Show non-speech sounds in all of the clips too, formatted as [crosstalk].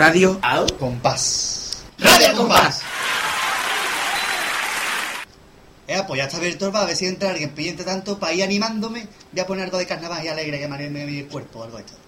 Radio Au. Compás. Radio Compás. Eh, pues ya está abierto bar, a ver si entra alguien pillente tanto para ir animándome. Voy a poner algo de carnaval y alegre que me anime mi cuerpo, algo de esto.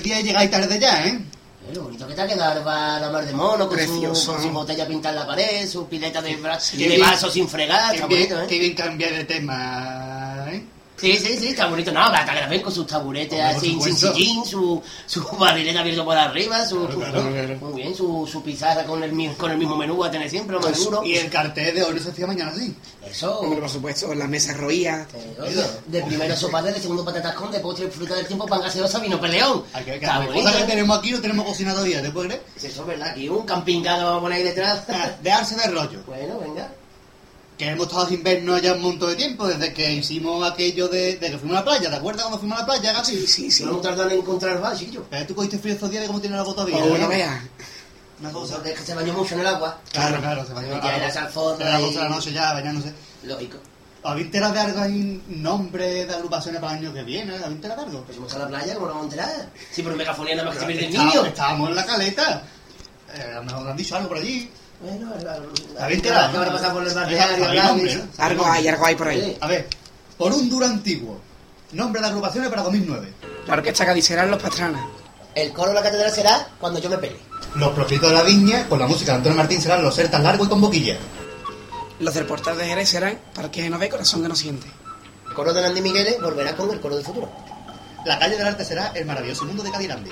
Primer día y llegáis tarde ya, ¿eh? Lo bonito que te ha quedado va la mar de mono con su, con su botella pintada en la pared, su pileta de, Qué de bien. vaso sin fregar, está Qué bien, bonito, qué ¿eh? bien cambiar de tema, ¿eh? Sí, sí, sí, está bonito. No, que la ven con sus taburetes Hombre, así, sin sillín, su, su [laughs] barrilete abierto por arriba, su, Claro, su- claro, claro. muy bien, su, su pizarra con el, con el mismo menú va a tener siempre, lo más duro. Y el cartel de hoy se hacía mañana así. Eso, Hombre, por supuesto, la mesa roía. eh, de primero sopa de segundo patatas con, de postre fruta del tiempo, pan gaseosa, vino peleón. Hay que ver que ¿eh? tenemos aquí no tenemos cocinado todavía, ¿te puedes creer? Sí, Eso es verdad, aquí un camping gas lo vamos a poner ahí detrás. [laughs] Ah, Dejarse de rollo. bueno, venga. Que hemos estado sin vernos ya un montón de tiempo, desde que hicimos aquello de, de que fuimos a la playa. ¿Te acuerdas cuando fuimos a la playa, Gaby? Sí, sí, sí. No tardado en encontrar más, chiquillo. Pero tú cogiste frío estos días de cómo tiene la. Oh, ¿eh? no veas. Una cosa. Es que se bañó mucho en el agua. Claro, claro, se bañó. Era Era las y- 12 de la noche ya, bañándose. Lógico. ¿Habéis enterado de algo ahí, nombre de agrupaciones para el año que viene? ¿Habéis enterado de algo? Pues vamos a la playa, ¿cómo nos vamos a enterar? Sí, pero megafonía nada más que se pierde el niño. Estábamos en la caleta. Eh, a lo mejor han dicho algo por allí. Bueno, ¿Habéis enterado? ¿Qué habrá pasado por el Deja- barrio? sabéis nombre, ¿no? Algo hay, algo hay por ahí. A ver, por un duro antiguo. Nombre de agrupaciones para 2009. La orquesta Cádiz serán los Pastranas. El coro de la catedral será cuando yo me pele. Los propietarios de la viña, con la música de Antonio Martín, serán los sertas largos y con boquilla. Los del portal de Jerez serán Parque que no ve, corazón que no siente. El coro de Nandi Migueles volverá con el coro del futuro. La calle del arte será el maravilloso mundo de Cadirandi.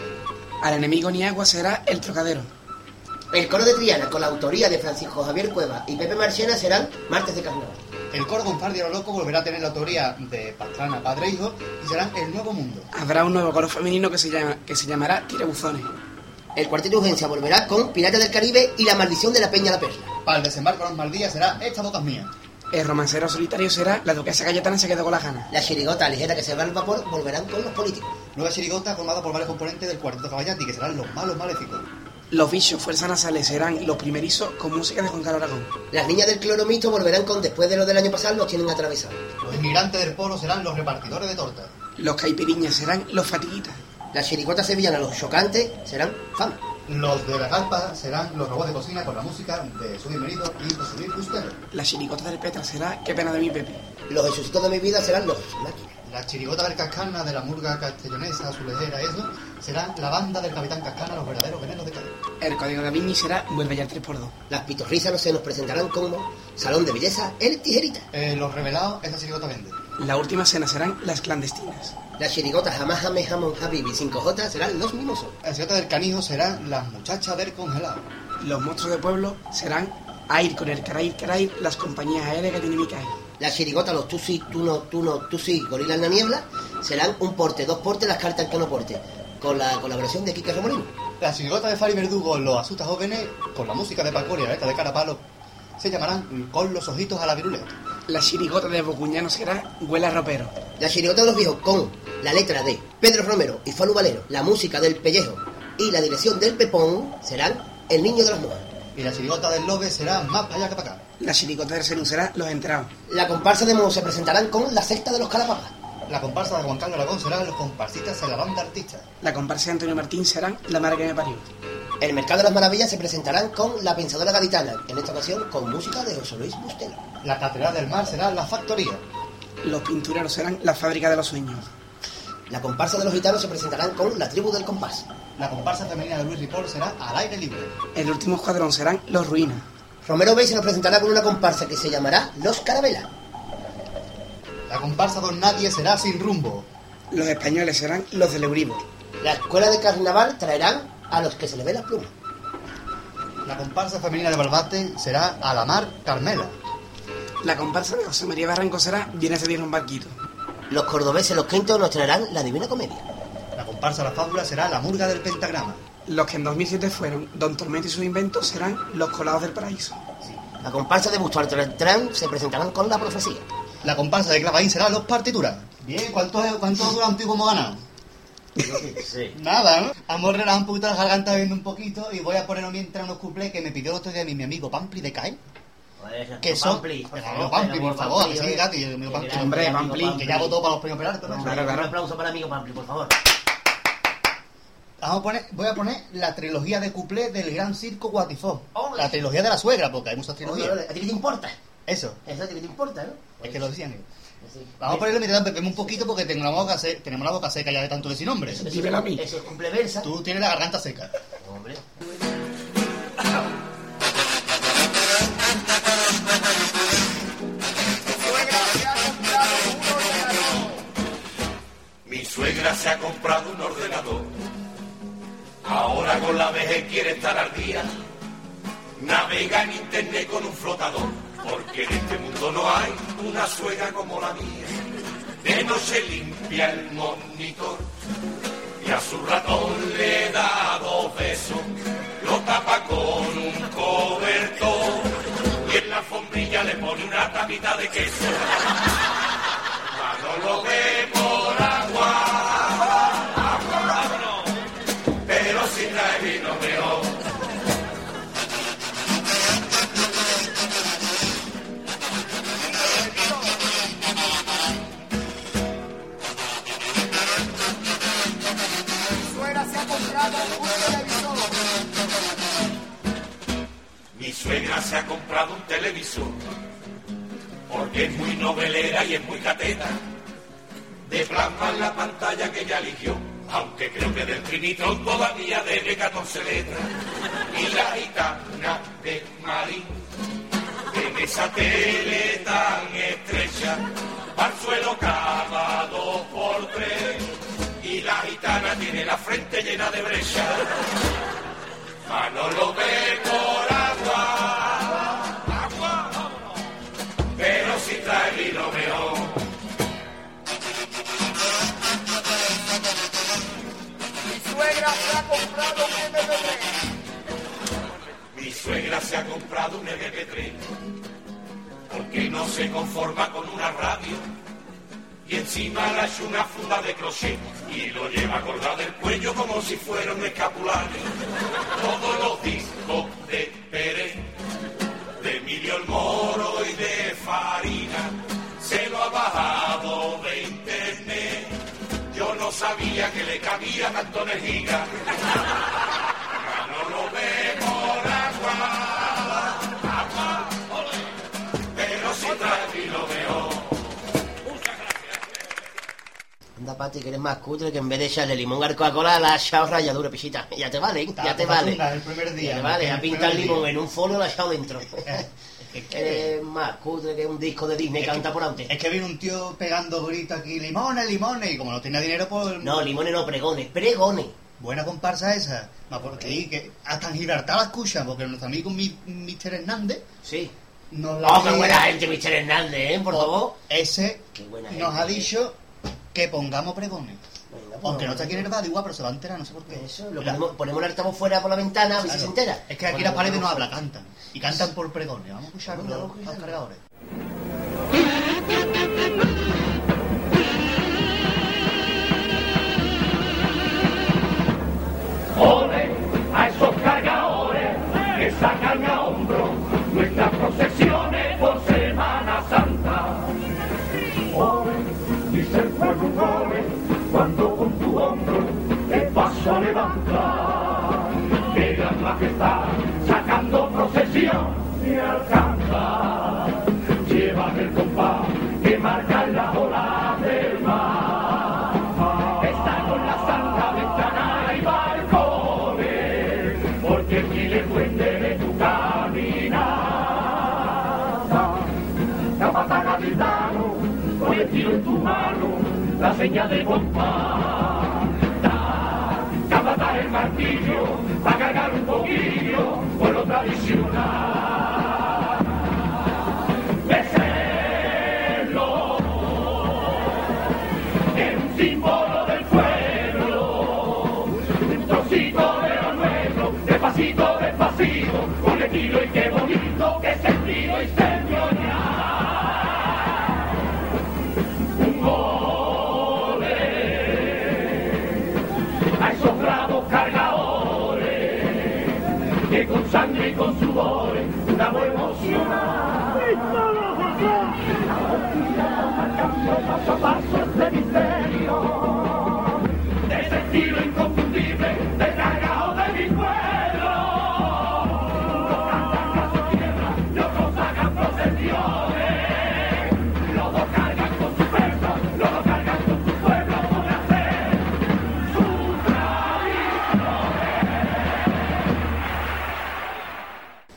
Al enemigo ni agua será el trocadero. El coro de Triana, con la autoría de Francisco Javier Cueva y Pepe Marchena, serán martes de carnaval. El coro a lo loco volverá a tener la autoría de Pastrana, padre e hijo, y serán el nuevo mundo. Habrá un nuevo coro femenino que se, llama, que se llamará Tirabuzones. El cuarteto de urgencia volverá con Pirata del Caribe y La maldición de la Peña la Perla. Para el desembarco de los Maldías será Esta boca es mía. El romancero solitario será La duquesa Cayetana se quedó con las ganas. La chirigota ligera que se va al vapor volverán con los políticos. Nueva chirigota formada por varios componentes del cuarteto Caballati, que serán los malos maléficos. Los bichos fuerzas nasales serán los primerizos con música de Juan Carlos Aragón. Las niñas del cloromito volverán con Después de lo del año pasado, los tienen atravesados. Los inmigrantes del polo serán los repartidores de tortas. Los caipiriñas serán los fatiguitas. Las chirigotas sevillanas, los chocantes, serán fama. Los de la galpa serán los robots de cocina con la música de Su Bienvenido y José Luis Bustelo. La chiricota del Petra será Qué pena de mi Pepe. Los Jesucitos de mi vida serán los máquinas. La chirigota del Cascana, de la murga castellonesa, azulejera, eso, serán la banda del Capitán Cascana, los verdaderos venenos de Cádiz. El código da Vinci será Vuelve ya 3x2. Las pitorrízanos se nos presentarán como Salón de Belleza, El Tijerita. Eh, los revelados, esa chirigota vende. La última cena serán las clandestinas. Las chirigotas Jamás Jamé Jamón Habibi 5J serán los mimosos. La chirigota del Canijo serán las muchachas del congelado. Los monstruos de pueblo serán Air con el Carair Carair, las compañías aéreas que tiene Micael. Las chirigotas, los tú sí, tú no, tú no, tú sí, Gorila en la niebla, serán un porte, dos portes, las cartas que no porte. Con la colaboración de Kike Remolino. La chirigota de Fari Verdugo, los asustas jóvenes, con la música de Paco la letra de Carapalo, se llamarán Con los ojitos a la viruleta. La chirigota de Bocuñano será Huela Ropero. La chirigota de los viejos con la letra de Pedro Romero y Falu Valero, la música del pellejo y la dirección del Pepón serán El Niño de las Mojas. Y la chirigota del Lobe será más para allá que para acá. La chiricota será Los Entrados. La comparsa de Mono se presentarán con la secta de los Calapapas. La comparsa de Juan Carlos Aragón serán los comparsitas de la banda artista. La comparsa de Antonio Martín serán La Madre que me parió. El Mercado de las Maravillas se presentarán con La Pensadora Gaditana, en esta ocasión con música de José Luis Bustelo. La catedral del mar será la factoría. Los pintureros serán La Fábrica de los Sueños. La comparsa de los gitanos se presentarán con La Tribu del Compás. La comparsa femenina de Luis Ripoll será al aire libre. El último escuadrón serán Los Ruinas. Romero Bey se nos presentará con una comparsa que se llamará Los Carabelas. La comparsa Don Nadie será sin rumbo. Los españoles serán Los del Euribor. La escuela de carnaval traerán a los que se le ve las plumas. La comparsa femenina de Balbate será a la mar Carmela. La comparsa de José María Barranco será Viene a cedir un barquito. Los cordobeses, los quintos, nos traerán la Divina Comedia. La comparsa La Fábula será la murga del pentagrama. Los que en 2007 fueron Don Tormento y sus inventos serán Los Colados del Paraíso. La comparsa de Busto Tran se presentarán con la profecía. La comparsa de Clavaín será los partituras. Bien, ¿cuánto, cuánto dura un tío como ganado? Sí. Nada, ¿no? Vamos a relajar un poquito la garganta viendo un poquito y voy a poner mientras unos cuplés que me pidió el otro día mi, mi amigo Pampli de CAE. Que son... Pampli, por favor, Pampli, por favor, Pampli, que sí. Gati, amigo Pampli. Hombre, Pampli, Que ya votó para los premios Peralta, ¿no? Hombre, Un aplauso para el amigo Pampli, por favor. Vamos a poner, voy a poner la trilogía de cuplés del Gran Circo Guatifó. Hombre. La trilogía de la suegra, porque hay muchas trilogías. oye, ¿A ti qué te importa? Eso, Eso a ti qué te importa, ¿no? es que lo decían ellos. Sí. Vamos a ponerle mientras bebemos un poquito porque tengo la boca se- tenemos la boca seca ya de tanto decir nombre. Eso- Dímelo a mí. Eso es cumpleversa. Tú tienes la garganta seca. Hombre. Mi suegra se ha comprado un ordenador. Ahora con la vejez quiere estar al día. Navega en internet con un flotador. Porque en este mundo no hay una suegra como la mía. De noche limpia el monitor. Y a su ratón le da dos besos. Lo tapa con un cobertor. Y en la alfombrilla le pone una tapita de queso. [laughs] suegra se ha comprado un televisor porque es muy novelera y es muy cateta. De plasma en la pantalla que ya eligió, aunque creo que del Trinitron todavía debe 14 letras. Y la gitana de Marín, en esa tele tan estrecha, al suelo por tres. Y la gitana tiene la frente llena de brecha. Manolo ve por suegra se ha comprado un MP3 porque no se conforma con una radio y encima le una funda de crochet y lo lleva colgado del cuello como si fuera un escapulario. Todos los discos de Pérez, de Emilio el Moro y de Farina, se lo ha bajado de internet. Yo no sabía que le cabía tanto nejiga. Que eres más cutre que en vez de echarle limón al Coca-Cola la has echado ralladura, pisita. [laughs] Ya te vale, ya te vale. el primer día, Ya te vale, ha pintado el limón día. en un folio y lo ha echado dentro. [laughs] Es que- más cutre que un disco de Disney que canta por antes. Es que viene un tío pegando gritos aquí, limones, limones, y como no tenía dinero, pues... No, limones no, pregones, pregones. Buena comparsa esa. Me acuerdo que, hasta en Gibraltar la escuchan, porque nuestro amigo Mi- Mr. Hernández Sí. nos la Oh, qué buena gente, Mr. Hernández, ¿eh? Por favor. Ese Qué buena nos gente, ha ¿eh? dicho que pongamos pregones. Venga, pues, Aunque no está aquí en el radio, igual, pero se va a enterar, no sé por qué. Eso, lo ponemos, ponemos el altavoz fuera por la ventana a ver si se entera. Es que aquí las paredes no hablan, cantan. Y cantan por pregones. Vamos a escuchar los, los cargadores. A levantar. Que gran majestad sacando procesión y alcanza. Llevan el compás que marca las olas del mar. Está con la santa ventana y balcones, porque tiene duende de tu caminata. Capataz gaditano, con el tiro en tu mano, la señal de compás. Martillo, para cargar un poquillo con lo tradicional. Becerro, es un símbolo del pueblo, un trocito de lo nuestro, despacito, despacito, con estilo y qué bonito, qué sentido y señorial. Sangre y con sudores, una voz emocional.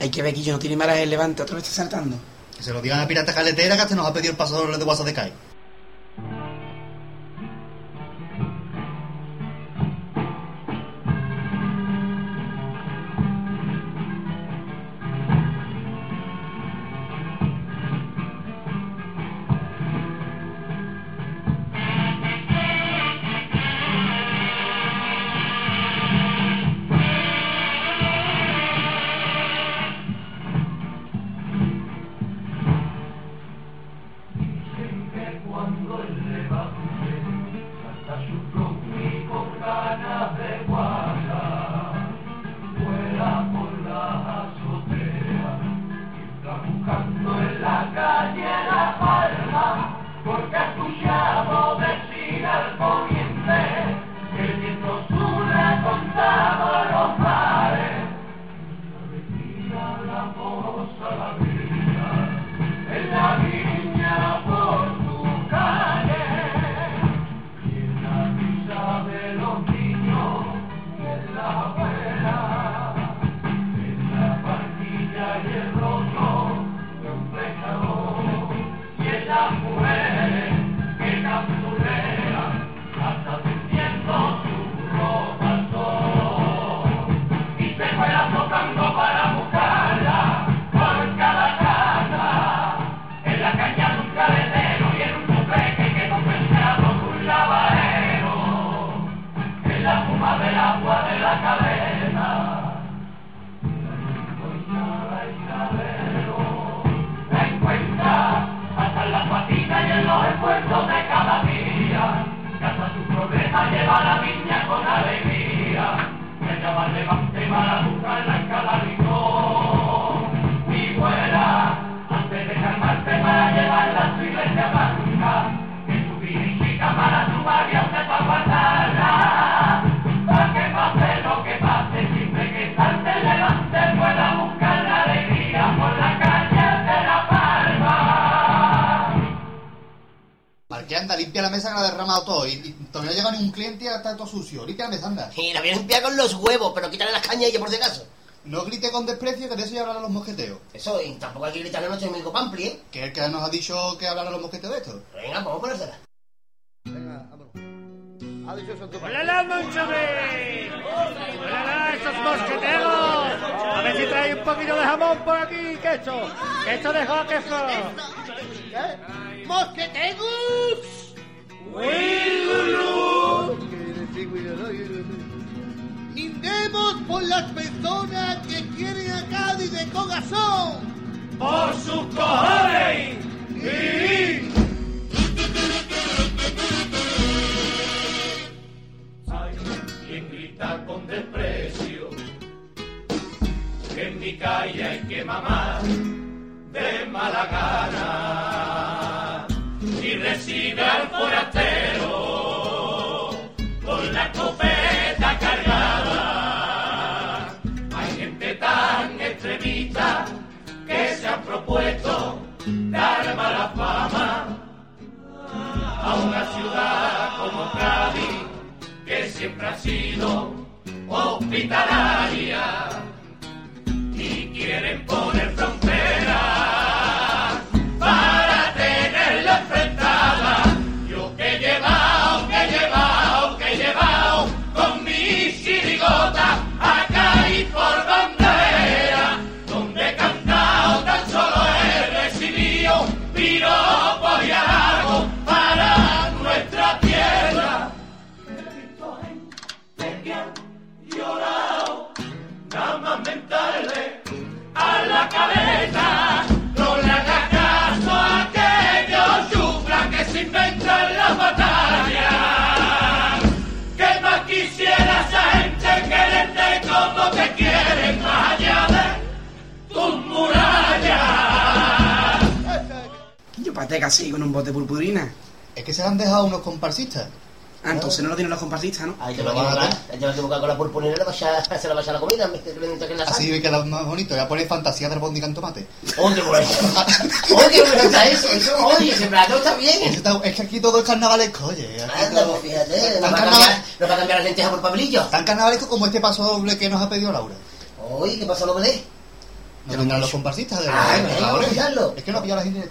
Hay que ver que yo no tiene malas el levante, otra vez está saltando. Que se lo digan a Pirata Caletera, que hasta nos ha pedido el pasador de WhatsApp de CAI. Limpia la mesa que la ha derramado todo. Y, y todavía no llega ni un cliente y ya está todo sucio. Limpia la mesa, anda. Y la voy a limpiar con los huevos, pero quítale las cañas y por si acaso. No grite con desprecio, que de eso ya hablarán los mosqueteos. Eso, y tampoco hay que gritarle a nuestro amigo Pampli, ¿eh? Que es el que nos ha dicho que hablarán los mosqueteos de esto. Venga, vamos a ponérsela. ¡Hola, Monchame! ¡Hola, esos mosqueteros! A ver si trae un poquito de jamón por aquí, queso. Queso de queso. ¿Qué? ¡Mosqueteros! Brindemos por las personas que quieren a Cádiz de corazón. ¡Por sus cojones! Hay quien grita con desprecio que en mi calle hay que mamar de mala gana y recibe al forastero con la escopeta cargada. Hay gente tan extremista que se han propuesto dar mala fama a una ciudad como Cádiz que siempre ha sido hospitalaria y quieren poner fronteras pateca así con un bote de purpurina. Es que se han dejado unos comparsistas. Ah, entonces no lo tienen los comparsistas, ¿no? Ahí te Pero va a. Ahí te va a equivocar con la purpurina [laughs] se la va a la comida. Que la. Así queda más bonito. Ya pone fantasía del bondiga en tomate. Oye, bueno. [laughs] Oye, bueno está eso. Eso, oye, ese plato está bien. Es que aquí todo es carnavalesco, oye. Anda, todo- pues fíjate. No Tan va a cambiar, no va a cambiar las lentejas por pablillo. Tan carnavalesco como este paso doble que nos ha pedido Laura. Oye, ¿qué pasó, lo que No vendrán los comparsistas de Ay, de venga, Laura. vamos a escucharlo. Es que no ha pillado la gente.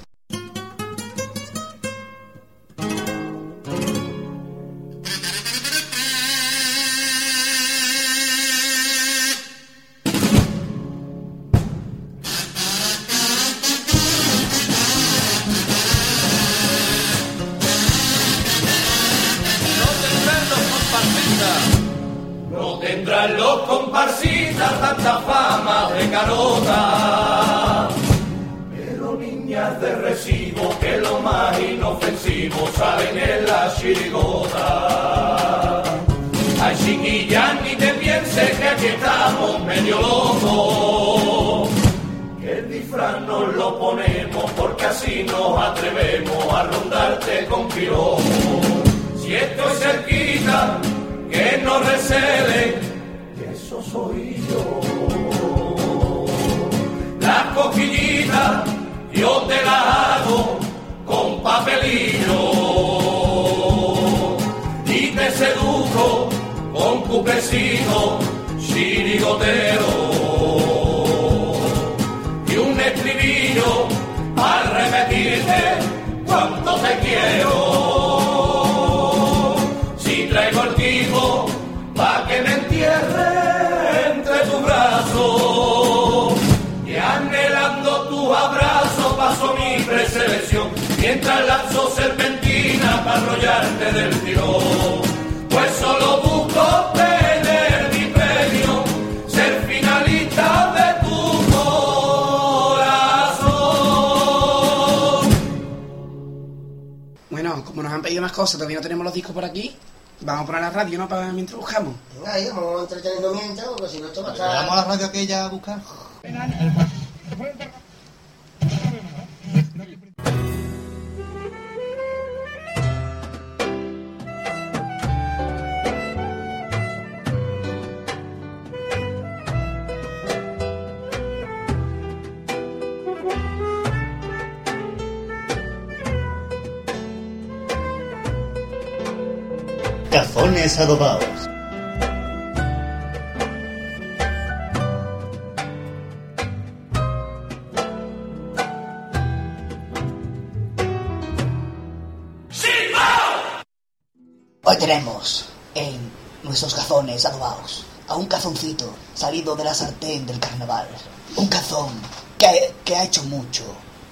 Cazoncito salido de la sartén del carnaval. Un cazón que, ha hecho mucho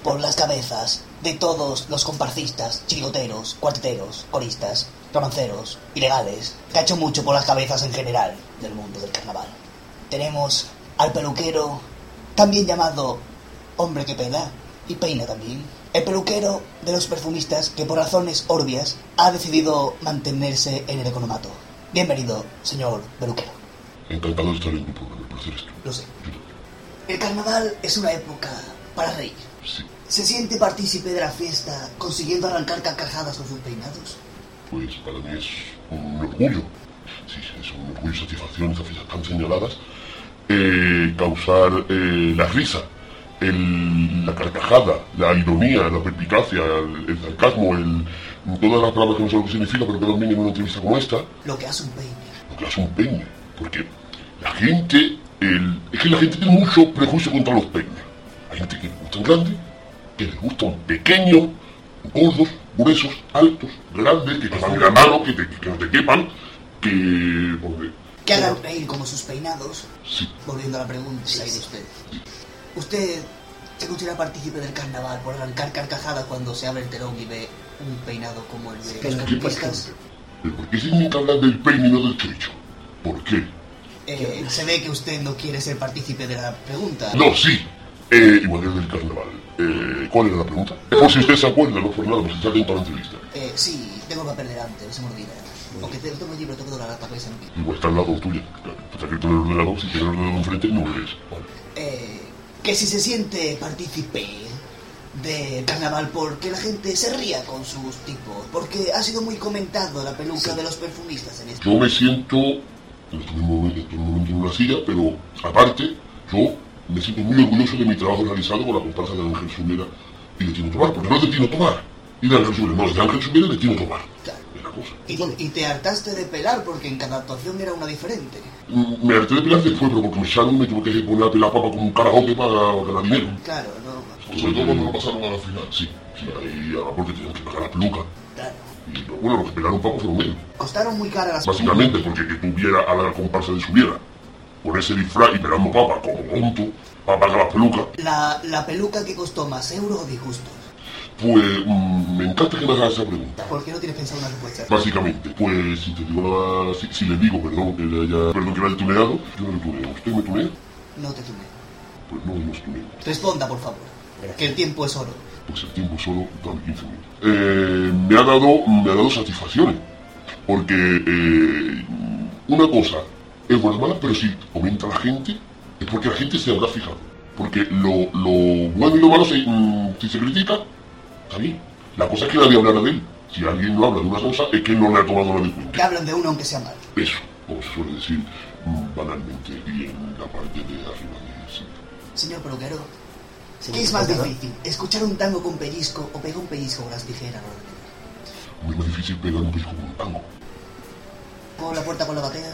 por las cabezas de todos los comparcistas, chirigoteros, cuarteteros, coristas, romanceros, ilegales, que ha hecho mucho por las cabezas en general del mundo del carnaval. Tenemos al peluquero, también llamado hombre que pela y peina también. El peluquero de los perfumistas que por razones obvias ha decidido mantenerse en el economato. Bienvenido, señor peluquero. Encantado de estar en tu programa, el placer es mío. Lo sé. El carnaval es una época para reír. Sí, ¿Se siente partícipe de la fiesta consiguiendo arrancar carcajadas con sus peinados? pues para mí es un orgullo. Sí, sí, es un orgullo y satisfacción esas fechas tan señaladas. eh, causar eh, la risa, el- la carcajada, la ironía, la perspicacia, el, el sarcasmo, el, todas las palabras que no sé lo que significa, pero que también en una entrevista como esta, Lo que hace un peine. lo que hace un peine. Porque la gente, el- es que la gente tiene mucho prejuicio contra los peines. Hay gente que les gustan grandes, que les gustan pequeños, gordos, gruesos, altos, grandes, que te van la mano, que, te- que no te quepan, que... hombre, Que hagan reír como sus peinados. sí, Volviendo a la pregunta de usted. ¿Usted se considera partícipe del carnaval por arrancar carcajadas cuando se abre el telón y ve un peinado como el de los ¿qué pasa? carnavistas? ¿Pero ¿Por qué que hablar del peine y no del chocho? ¿Por qué? Eh, se ve que usted no quiere ser partícipe de la pregunta. No, sí. Eh, igual es del carnaval. Eh, ¿Cuál era la pregunta? Es por si usted se acuerda, no por nada, si está la entrevista. Eh, sí, tengo el papel delante, no se me olvida. Aunque te- tengo el libro, tengo la cabeza en. Igual está al lado tuyo. Está escrito en el ordenador, si tienes el ordenador enfrente, no lo. Vale. Eh, que si se siente partícipe del carnaval porque la gente se ría con sus tipos, porque ha sido muy comentado la peluca de los perfumistas en este. Yo me siento, estoy momento, estoy momento en una silla, pero aparte, yo me siento muy orgulloso de mi trabajo realizado con la comparsa de Ángel Subiera y de Tino Tomar, porque no es de Tino Tomar y de Ángel Subiera, no, es de Ángel Subiera y de Tino Tomar. Claro. Cosa. Y, y te hartaste de pelar porque en cada actuación era una diferente. Mm, Me harté de pelar después, pero porque me salió me tuve que poner a pelar papa como un carajote para ganar dinero. Claro, no. Sobre todo cuando lo pasaron a la final, sí. Sí, ahí, ah, porque tenían que pagar la peluca. Claro. Y bueno, los que pelaron papas fueron ellos. Costaron muy caras las Básicamente porque que tuviera a la comparsa de Subiera con ese disfraz y pelando papa como tonto para pagar las pelucas, La, la peluca que costó más euro o disgustos. pues mm, me encanta que me hagas esa pregunta. ¿Por qué no tienes pensado una respuesta? Básicamente, pues si te digo la, si, si le digo, perdón, que le haya, perdón que le haya tuneado, yo no le tuneo. ¿Usted me tunea? No te tuneo. Pues no nos tuneamos. Responda, por favor. Que el tiempo es oro. Pues el tiempo solo dame 15 minutos. Eh, me ha dado, me ha dado satisfacciones. Porque eh, una cosa es buena o mala, pero si comenta la gente, es porque la gente se habrá fijado. Porque lo, lo bueno y lo malo, se, mm, si se critica, está bien. La cosa es que nadie hablará de él. Si alguien no habla de una cosa, es que no le ha tomado en Que cuenta. hablan de uno aunque sea mal. Eso, como se suele decir mm, banalmente y en la parte de arriba de sí. Señor peluquero, ¿qué es más difícil? ¿Escuchar un tango con pellizco o pegar un pellizco con las tijeras? Muy más difícil pegar un disco con un tango. ¿Con la puerta con la batea?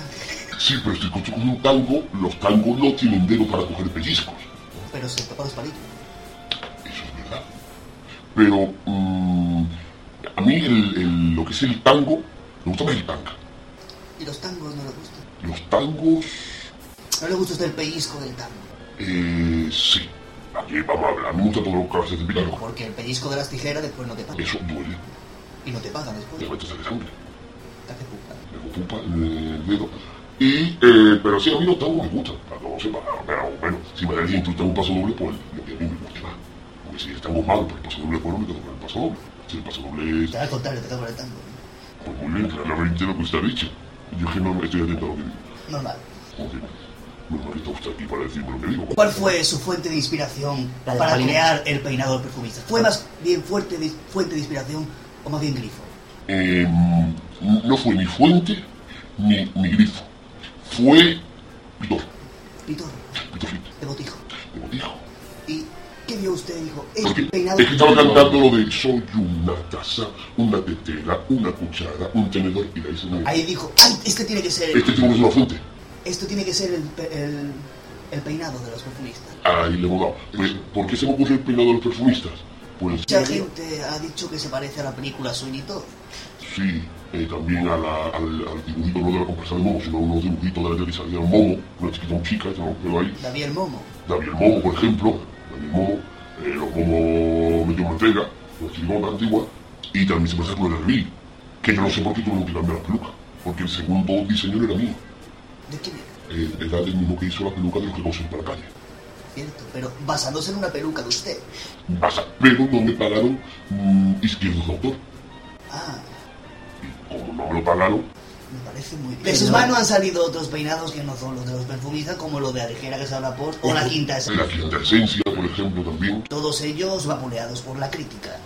Sí, pero si con un tango, los tangos no tienen dedo para coger pellizcos. Pero se toca los palillos. Eso es verdad. Pero mm, a mí el- el- lo que es el tango, me gusta más el tanga. Y los tangos no le gustan. Los tangos, No le gusta a usted el pellizco del tango. eh, sí. Aquí vamos a hablar. A me gusta todo lo que hace de picar. Porque el pellizco de las tijeras después no te pagan. Eso duele. Y no te pagan después. Me metes de sangre. Te hace pupa. Me ocupa el dedo. Y, eh, pero sí, a mí los tangos me. Para que no sepa. Pero bueno, si me da instructor un paso doble, pues lo que a mí me gusta más. Porque si el tango es malo, pues el paso doble es bueno, me quedo con el paso doble. Si el paso doble es Te al contrario, te toca el tango. Pues muy bien, claramente lo que usted ha dicho. Yo que no estoy atento a lo que digo. Normal. Bueno, está usted aquí para decirme lo que digo. ¿Cuál fue su fuente de inspiración La de para Paulina. crear el peinado del perfumista? ¿Fue más bien fuerte de- fuente de inspiración o más bien grifo? Eh, no fue ni fuente ni, ni grifo. Fue pitor. Pitor, Pitorcito. de botijo. De botijo. Y ¿Qué vio usted? Dijo, Porque el peinado... es que estaba cantando lo de soy una taza, una tetera, una cuchara, un tenedor y ahí se me... Ahí dijo, ¡ay! Este tiene que ser... Este tipo es una fuente. Esto tiene que ser el, pe- el, el peinado de los perfumistas. Ahí le dado. Pues, ¿por qué se me ocurre el peinado de los perfumistas? Pues Mucha gente ha dicho que se parece a la película Sweeney Todd. sí, eh, también a la- al, al dibujito no de la compresa de momo, sino unos dibujitos de la tele que salía un momo, una chiquita, un chica, tenemos un pelo ahí. David el Momo. David el Momo, por ejemplo, David el Momo, eh, los momos medio manteca, los chirigotas antiguas, y también se parece con el Reveal, que yo no sé por qué tuvieron que cambiar la peluca, porque el segundo diseño era mío, ¿De quién era? eh, era del mismo que hizo la peluca de los que consiguen para la calle. Cierto, pero basándose en una peluca de usted. Pasa, pero no me pagaron mm, izquierdos de autor. Ah, Y como no me lo pagaron, me parece muy bien. De sus manos han salido otros peinados que no son los de los perfumistas, como lo de Alejera que se habla por, o la quinta la esencia. quinta esencia, por ejemplo, también. Todos ellos vapuleados por la crítica.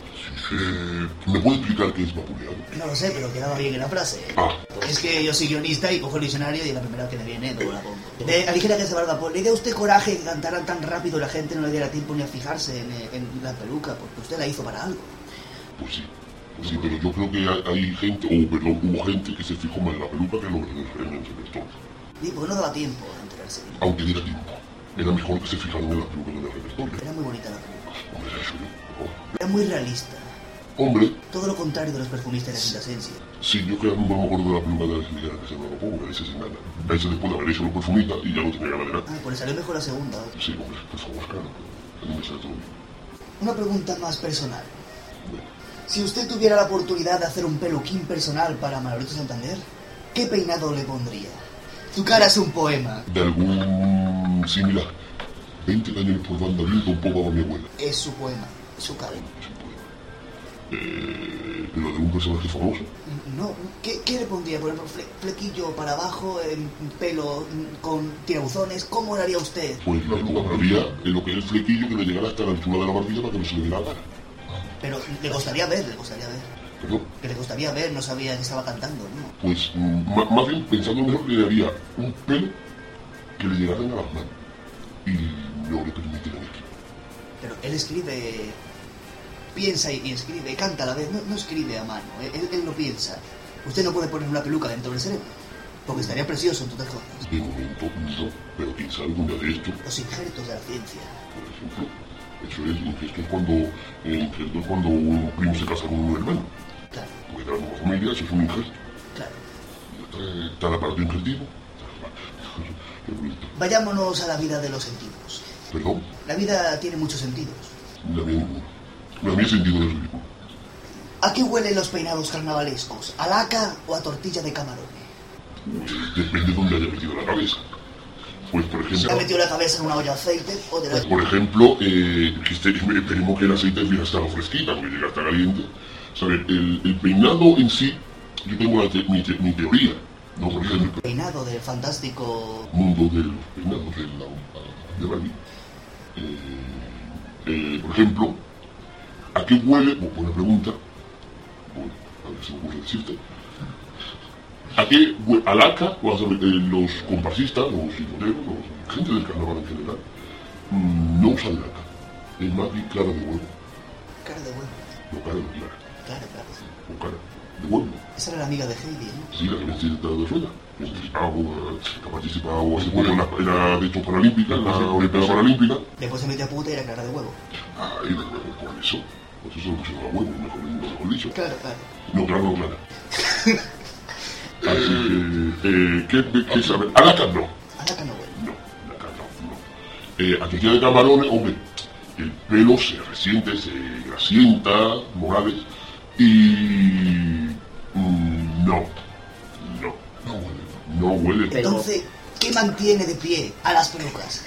Eh, ¿Me puede explicar qué es vapuleado? No lo sé, pero quedaba bien en la frase. Ah, Es que yo soy guionista y cojo el diccionario y la primera que me viene luego la pongo. De Aligera que se va al vapor, ¿le dio usted coraje que cantaran tan rápido la gente no le diera tiempo ni a fijarse en, en la peluca? Porque usted la hizo para algo. pues sí. Pues sí, pero yo creo que hay, gente, o perdón, hubo gente que se fijó más en la peluca que en los en el repertorio. Y porque no daba tiempo a enterarse. Aunque diera tiempo. Era mejor que se fijaran en la peluca que en el repertorio. Era muy bonita la peluca. Hombre, eso yo. Era muy realista. Hombre, Todo lo contrario de los perfumistas de quinta esencia. sí, yo que no me acuerdo de la peluca de la señora que se me lo pongo, ese sin nada. Ese después de haber hecho los perfumitas y ya no tenía ganas de nada. Ah, pues salió mejor la segunda. Sí, hombre, por favor, claro. A mí me sale todo bien. Una pregunta más personal. Bueno, Si usted tuviera la oportunidad de hacer un peluquín personal para Manolito Santander, ¿qué peinado le pondría? Tu cara es un poema. de algún similar. 20 cañones por banda viento un poco a mi abuela. Es su poema, su cara. Eh, pero de un personaje famoso. No, ¿qué, qué le pondría? Por ejemplo, fle- flequillo para abajo, em, pelo con tirabuzones. ¿Cómo lo haría usted? Pues le pondría en lo que es el flequillo que le llegara hasta la altura de la barbilla para que no se le viera la. Pero le gustaría ver, le gustaría ver. Perdón. Que le gustaría ver, no sabía que estaba cantando, ¿no? Pues mm, más bien pensando mejor le daría un pelo que le llegara a las manos. Y no le permitiera aquí. Pero él escribe, piensa y, y escribe, canta a la vez, no, no escribe a mano, él, él- él lo piensa. Usted no puede poner una peluca dentro del cerebro, porque estaría precioso en todas cosas. De momento no, pero quién sabe día de esto, Los injertos de la ciencia. por ejemplo. Eso es, ingesto es cuando, eh, es cuando un primo se casa con un hermano. Claro, Porque la misma familia, eso es un ingesto. claro. Eh, el aparato injertivo. [laughs] Vayámonos a la vida de los sentidos. Perdón, La vida tiene muchos sentidos. la mía, sentido de ridículo. ¿A qué huelen los peinados carnavalescos? ¿A laca o a tortilla de camarón? Pues depende de dónde haya metido la cabeza. Pues por ¿Se ha ejemplo, metido la cabeza en una olla de aceite o de la... por ejemplo eh, que este- esperemos que el aceite hubiera estado fresquita, porque llega a estar caliente. ¿Sabe? El, el peinado en sí, yo tengo te- mi, te- mi teoría, no por ejemplo, el peinado del fantástico... mundo de los peinados de, la, de. Eh, eh, por ejemplo, ¿a qué huele? bu- Buena pregunta. Bueno, a ver si me ocurre decirte. ¿A qué huele? ¿A laca? O a saber, eh, los comparsistas, los siloteros, los gente del carnaval en general, mm, no usan laca. Es más bien clara de huevo. Cara de huevo. No cara de clara. Claro, claro. O cara de huevo. Esa era la amiga de Heidi, ¿no? Sí, la que me estoy de. Participado, que ha participado hace poco en la, en la de hecho paralímpica, en la Olimpiada Paralímpica. Después se metió a puta y era cara de huevo. De huevo, por eso. Por eso se lo pusieron a huevo, mejor, mejor dicho. Claro, claro. No, claro, no, clara. Así que, eh, ¿qué, qué sabe? A la no. A laca no huele. No, la cara no. no. Eh, a tortilla de camarones, hombre, el pelo se resiente, se grasienta, morales, y... mm, no, no, no huele. No huele. Entonces, ¿qué mantiene de pie a las pelucas?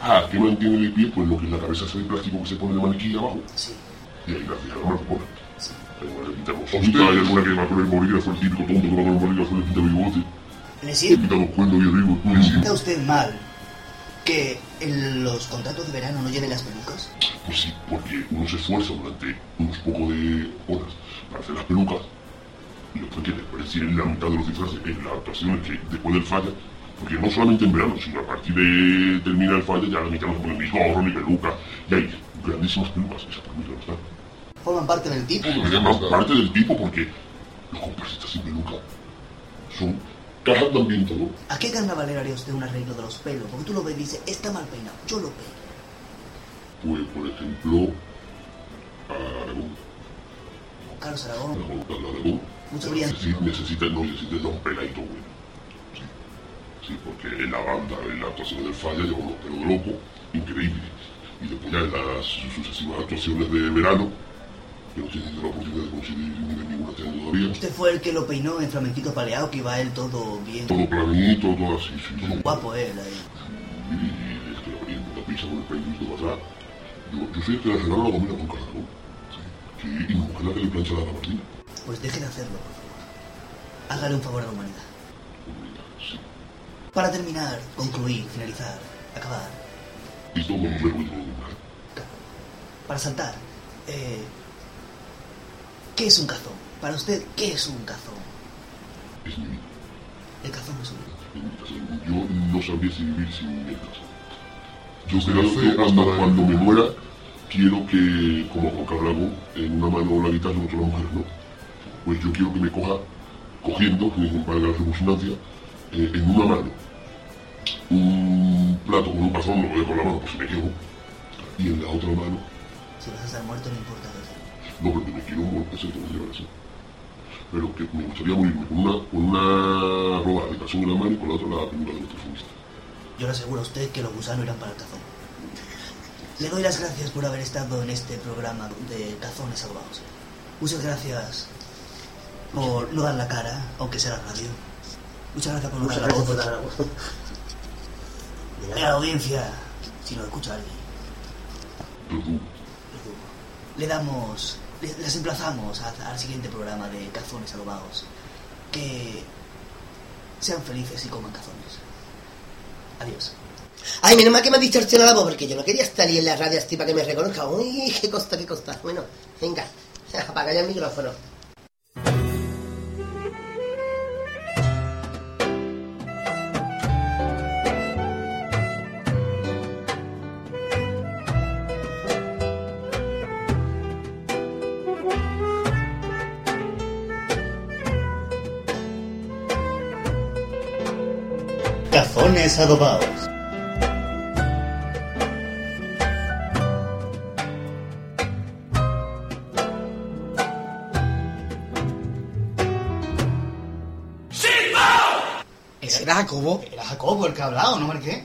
Ah, ¿qué mantiene de pie? Pues lo que es la cabeza ese de plástico que se pone de maniquí abajo. Sí. Y ahí la fija la mano, pone. Ahí le pintamos. O si hay alguna que va con el bolígrafo, el típico tonto que con el bolígrafo, le pinta bigote, ¿Le le sienta pinta los cuernos y arriba. ¿Sienta usted mal que en los contratos de verano no lleven las pelucas? Pues sí, porque uno se esfuerza durante unos pocos de horas para hacer las pelucas y después que después en la mitad de los disfraces, en las actuaciones que después del falla, porque no solamente en verano, sino a partir de terminar el falla, ya la mitad no se ponen ni gorro ni peluca, y ahí, gran grandísimas plumas, no está. Forman parte del tipo. Forman parte del tipo porque los comparsistas siempre nunca son cajas de ambiente, ¿no? ¿A qué carnavalero haría usted un arreglo de los pelos? Porque tú lo ves y dices, está mal peinado, yo lo peino. Pues, por ejemplo, a Aragón. Carlos Aragón, Aragón, a Aragón. mucho brillante. Necesita, necesita, no, necesita un peladito bueno. Sí. sí, porque en la banda, en la actuación del falla, llevó unos pelos de loco, increíble. Y después ya en las sucesivas actuaciones de verano, que no he tenido la oportunidad de conseguir ninguna año todavía. Usted fue el que lo peinó en flamenquito paleado, que iba él todo bien. Todo planito, todo así, sí, sí. Guapo él ahí. Y estoy abriendo la pizza con el peinito para atrás. Yo, yo soy el que la regala la comida con caracol. Sí. sí, y mi mujer la que le plancha la gabardina. Pues deje de hacerlo, por favor. Hágale un favor a la humanidad. Sí. Para terminar, concluir, finalizar, acabar, Y todo un mujer. para saltar, eh, ¿qué es un cazón? Para usted, ¿qué es un cazón? Es mi vida. El cazón es un... Es mi vida. Yo no sabría si vivir sin el caso. Yo creo que hasta cuando me muera, quiero que, como Juan Carlos Aragón, en una mano la guitarra y en otra la mujer, ¿no? Pues yo quiero que me coja cogiendo, que me valga la redundancia, eh, en una mano un plato con un pasón, lo voy con la mano, pues me quedo, y en la otra mano, Si vas a estar muerto, no importa. no, porque me quiero morir, eso tengo que llevar así. Pero que me gustaría morirme con una, con una roba de calzón en la mano y con la otra la pintura de nuestro fumista. Yo le aseguro a usted que los gusanos irán para el cazón. Le doy las gracias por haber estado en este programa de Cazones Salvados. Muchas gracias por no dar la cara, aunque sea la radio. Muchas gracias por no dar la voz. Dar la audiencia, si lo escucha alguien. Le damos, le- les emplazamos al siguiente programa de Cazones Salvados. Que sean felices y coman cazones. Adiós. Ay, menos mal que me has distorsionado la voz, porque yo no quería estar ahí en la radio así para que me reconozca. Uy, qué costa, qué costa. Bueno, venga, [laughs] apaga ya el micrófono. Cazones adobados. ¿Ese era Jacobo? Era Jacobo el que ha hablado, ¿no, Marqué?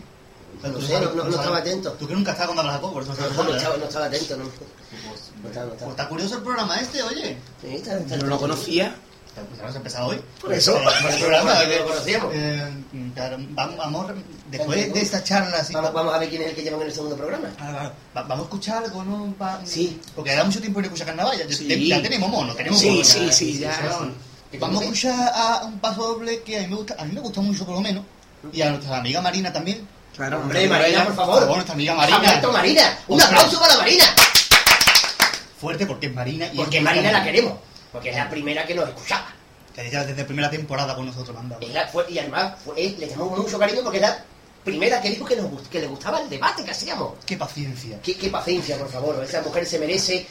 No sé, no, no, no estaba atento. Tú que nunca estás cuando hablas Jacobo, por eso no hablar. estaba, no estaba atento, no. Pues, estaba, no pues estaba. está curioso el programa este, oye. Sí, está, está, no lo conocía. Pues hemos empezado hoy. Por eso, por el programa, no que- lo conocíamos. eh, claro, vamos, vamos, después de esta charla así, Vamos, vamos a ver quién es el que llevan en el segundo programa. Va- vamos a escuchar algo, ¿no? Sí. Porque da mucho tiempo de escuchar carnaval. Ya, Sí. ya tenemos mono, tenemos Sí, mono. sí, sí, ya. ¿Qué Vamos a escuchar a un paso doble que a mí me gusta, a mí me gusta mucho por lo menos. Y a nuestra amiga Marina también. Claro, Hombre, Marina, por favor. nuestra amiga Marina. Marina. Un aplauso para Marina. Fuerte porque es Marina. Y Porque es Marina la queremos. Porque es la primera que nos escuchaba. Que ya desde primera temporada con nosotros y además fue- es- le tenemos mucho cariño porque es la primera que dijo que, nos, que le gustaba el debate que hacíamos. Qué paciencia. Qué, qué paciencia, por favor. Esa mujer se merece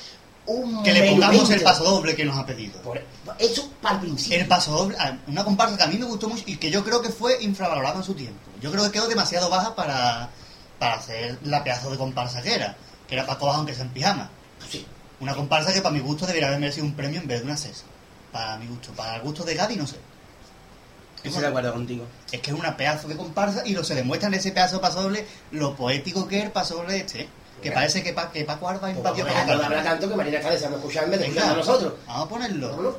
un Que le pongamos el paso doble que nos ha pedido. Por- eso para el principio. El paso doble, ah, una comparsa que a mí me gustó mucho y que yo creo que fue infravalorada en su tiempo. Yo creo que quedó demasiado baja para, para hacer la pedazo de comparsa que era, que era Paco Bajo aunque sea en pijama. Sí. Una comparsa que para mi gusto debería haber merecido un premio en vez de una cesa. Para mi gusto, para el gusto de Gadi no sé. Estoy de acuerdo contigo. Es que es una pedazo de comparsa y lo se demuestra en ese pedazo de paso doble lo poético que es el paso doble este. Que Venga. parece que, pa, que Paco Arba Pues invadió vamos a Paco dejarlo de Arba. hablar tanto que Marina está deseando escuchar en vez de a nosotros. Vamos a ponerlo. Vámonos.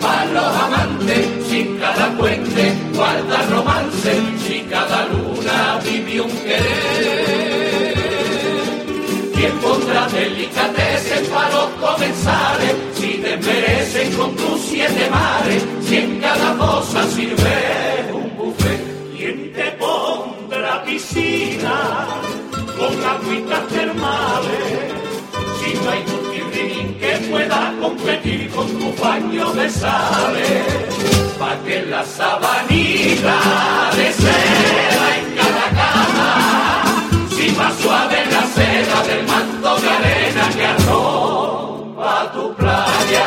Para los amantes, si cada puente guarda romance, si cada luna vive un querer. Quien pondrá delicateces para los comensales, si desmerece con tus siete mares, si en cada cosa sirve un buffet. ¿Quién te pondrá piscina con agüitas termales? Si no hay pueda competir con tu baño de sales, pa' que la sabanita de seda en cada cama, si más suave la seda del manto de arena que arropa tu playa,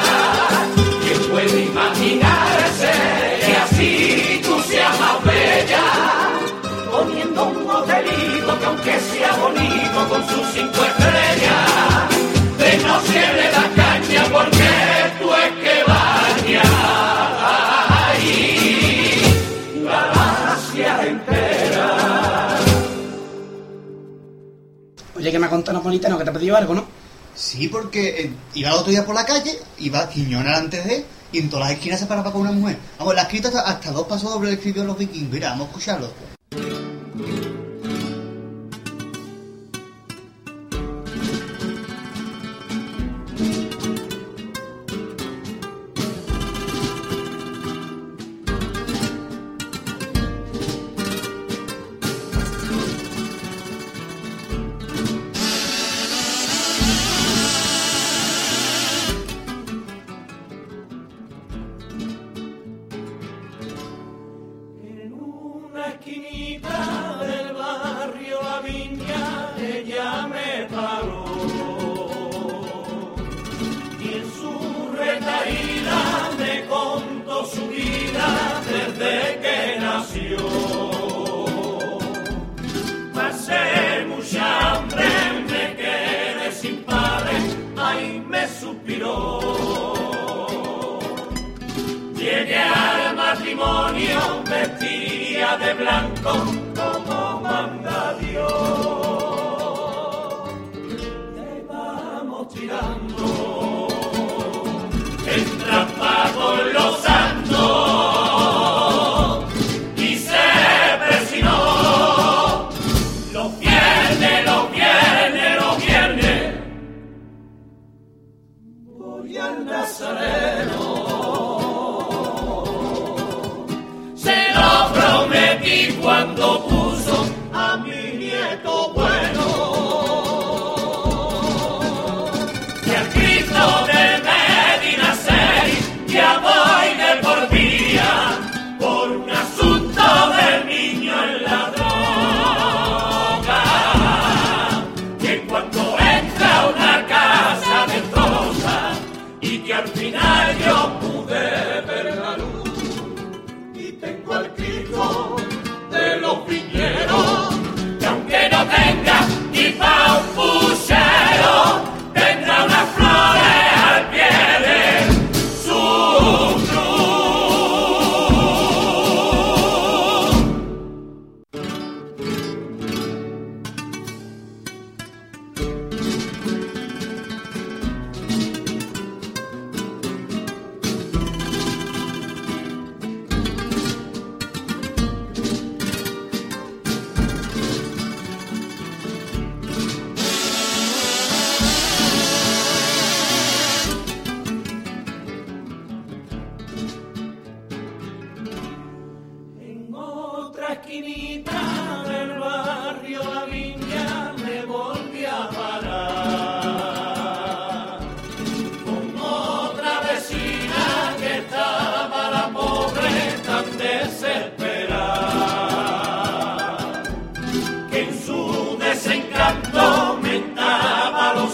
¿quién puede imaginarse que así tú seas más bella? poniendo un hotelito que aunque sea bonito con sus cinco Contado Napolitano que te ha pedido algo, ¿no? Sí, porque eh, iba el otro día por la calle, iba Quiñona antes de, y en todas las esquinas se paraba con una mujer. Vamos, la ha escrito hasta, hasta dos pasos dobles le escribió los vikingos. Mira, vamos a escucharlo. Esquinita del barrio La Viña ella me paró y en su retaíla me contó su vida desde que nació. Pasé mucha hambre, me quedé sin padre, ay me suspiró. Llegué al matrimonio de blanco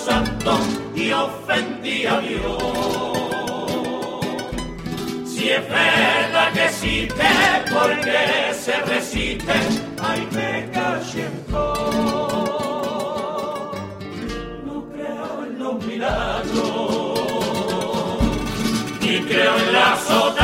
santos y ofendía a Dios. Si es verdad que existe, porque se resiste, ay me caliento. No creo en los milagros, ni creo en la sotana,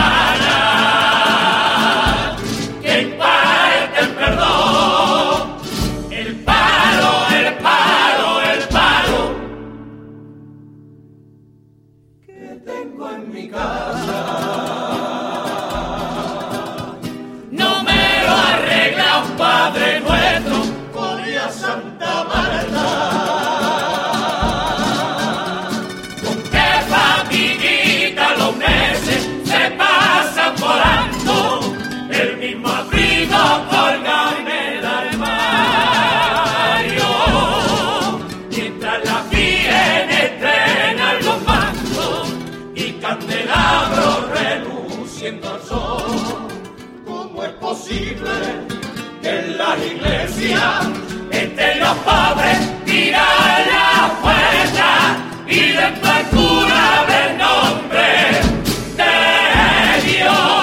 ¿Cómo es posible que en las iglesias estén los pobres tirados la puerta y después el cura en nombre de Dios?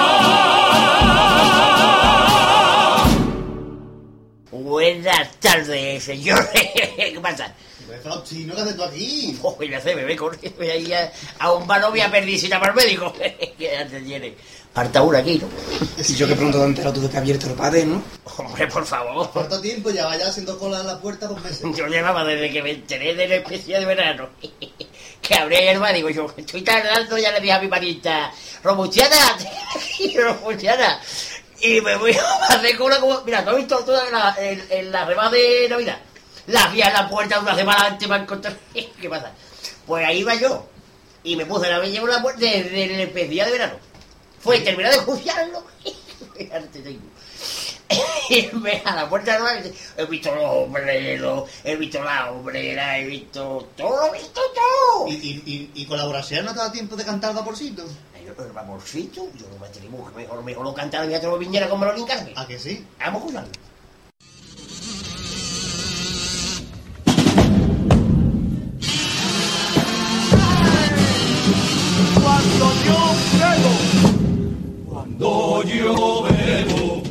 Buenas tardes, señor. [laughs] ¿Qué pasa? Faustino, ¿qué haces tú aquí? Oh, [laughs] ya sé, me ve con voy ahí a, a un no voy a llamar al médico. [laughs] que ya te tiene. Falta una aquí, ¿no? [laughs] Y yo que pronto te has enterado tú de que ha abierto el padre, ¿no? Hombre, por favor. ¿Cuánto tiempo ya vaya haciendo cola en la puerta dos meses? Yo llevaba desde que me enteré del especial de verano. [laughs] que abrí el bar, digo yo, estoy tardando, ya le dije a mi panita, Robustiana, [laughs] Robustiana. Y me voy a hacer cola como... Mira, ¿tú has visto toda la, en, en la remada de Navidad? La vi en la puerta una semana antes para encontrar... ¿Qué pasa? Pues ahí iba yo. Y me puse la bella en la puerta desde el especial de verano. Fue terminar de juzgarlo. Fíjate, tengo. Y me a la puerta no he visto los hombreros, he visto la hombrera, he visto todo, he visto todo. ¿Y, y, y, y colaboración no te da tiempo de cantar vaporcito? Pero vaporcito, yo no me atrevo, que mejor, mejor lo cantara mi otro viñera como lo encargue. ¿A que sí? Vamos a juzgarlo. Cuando yo bebo, cuando yo bebo,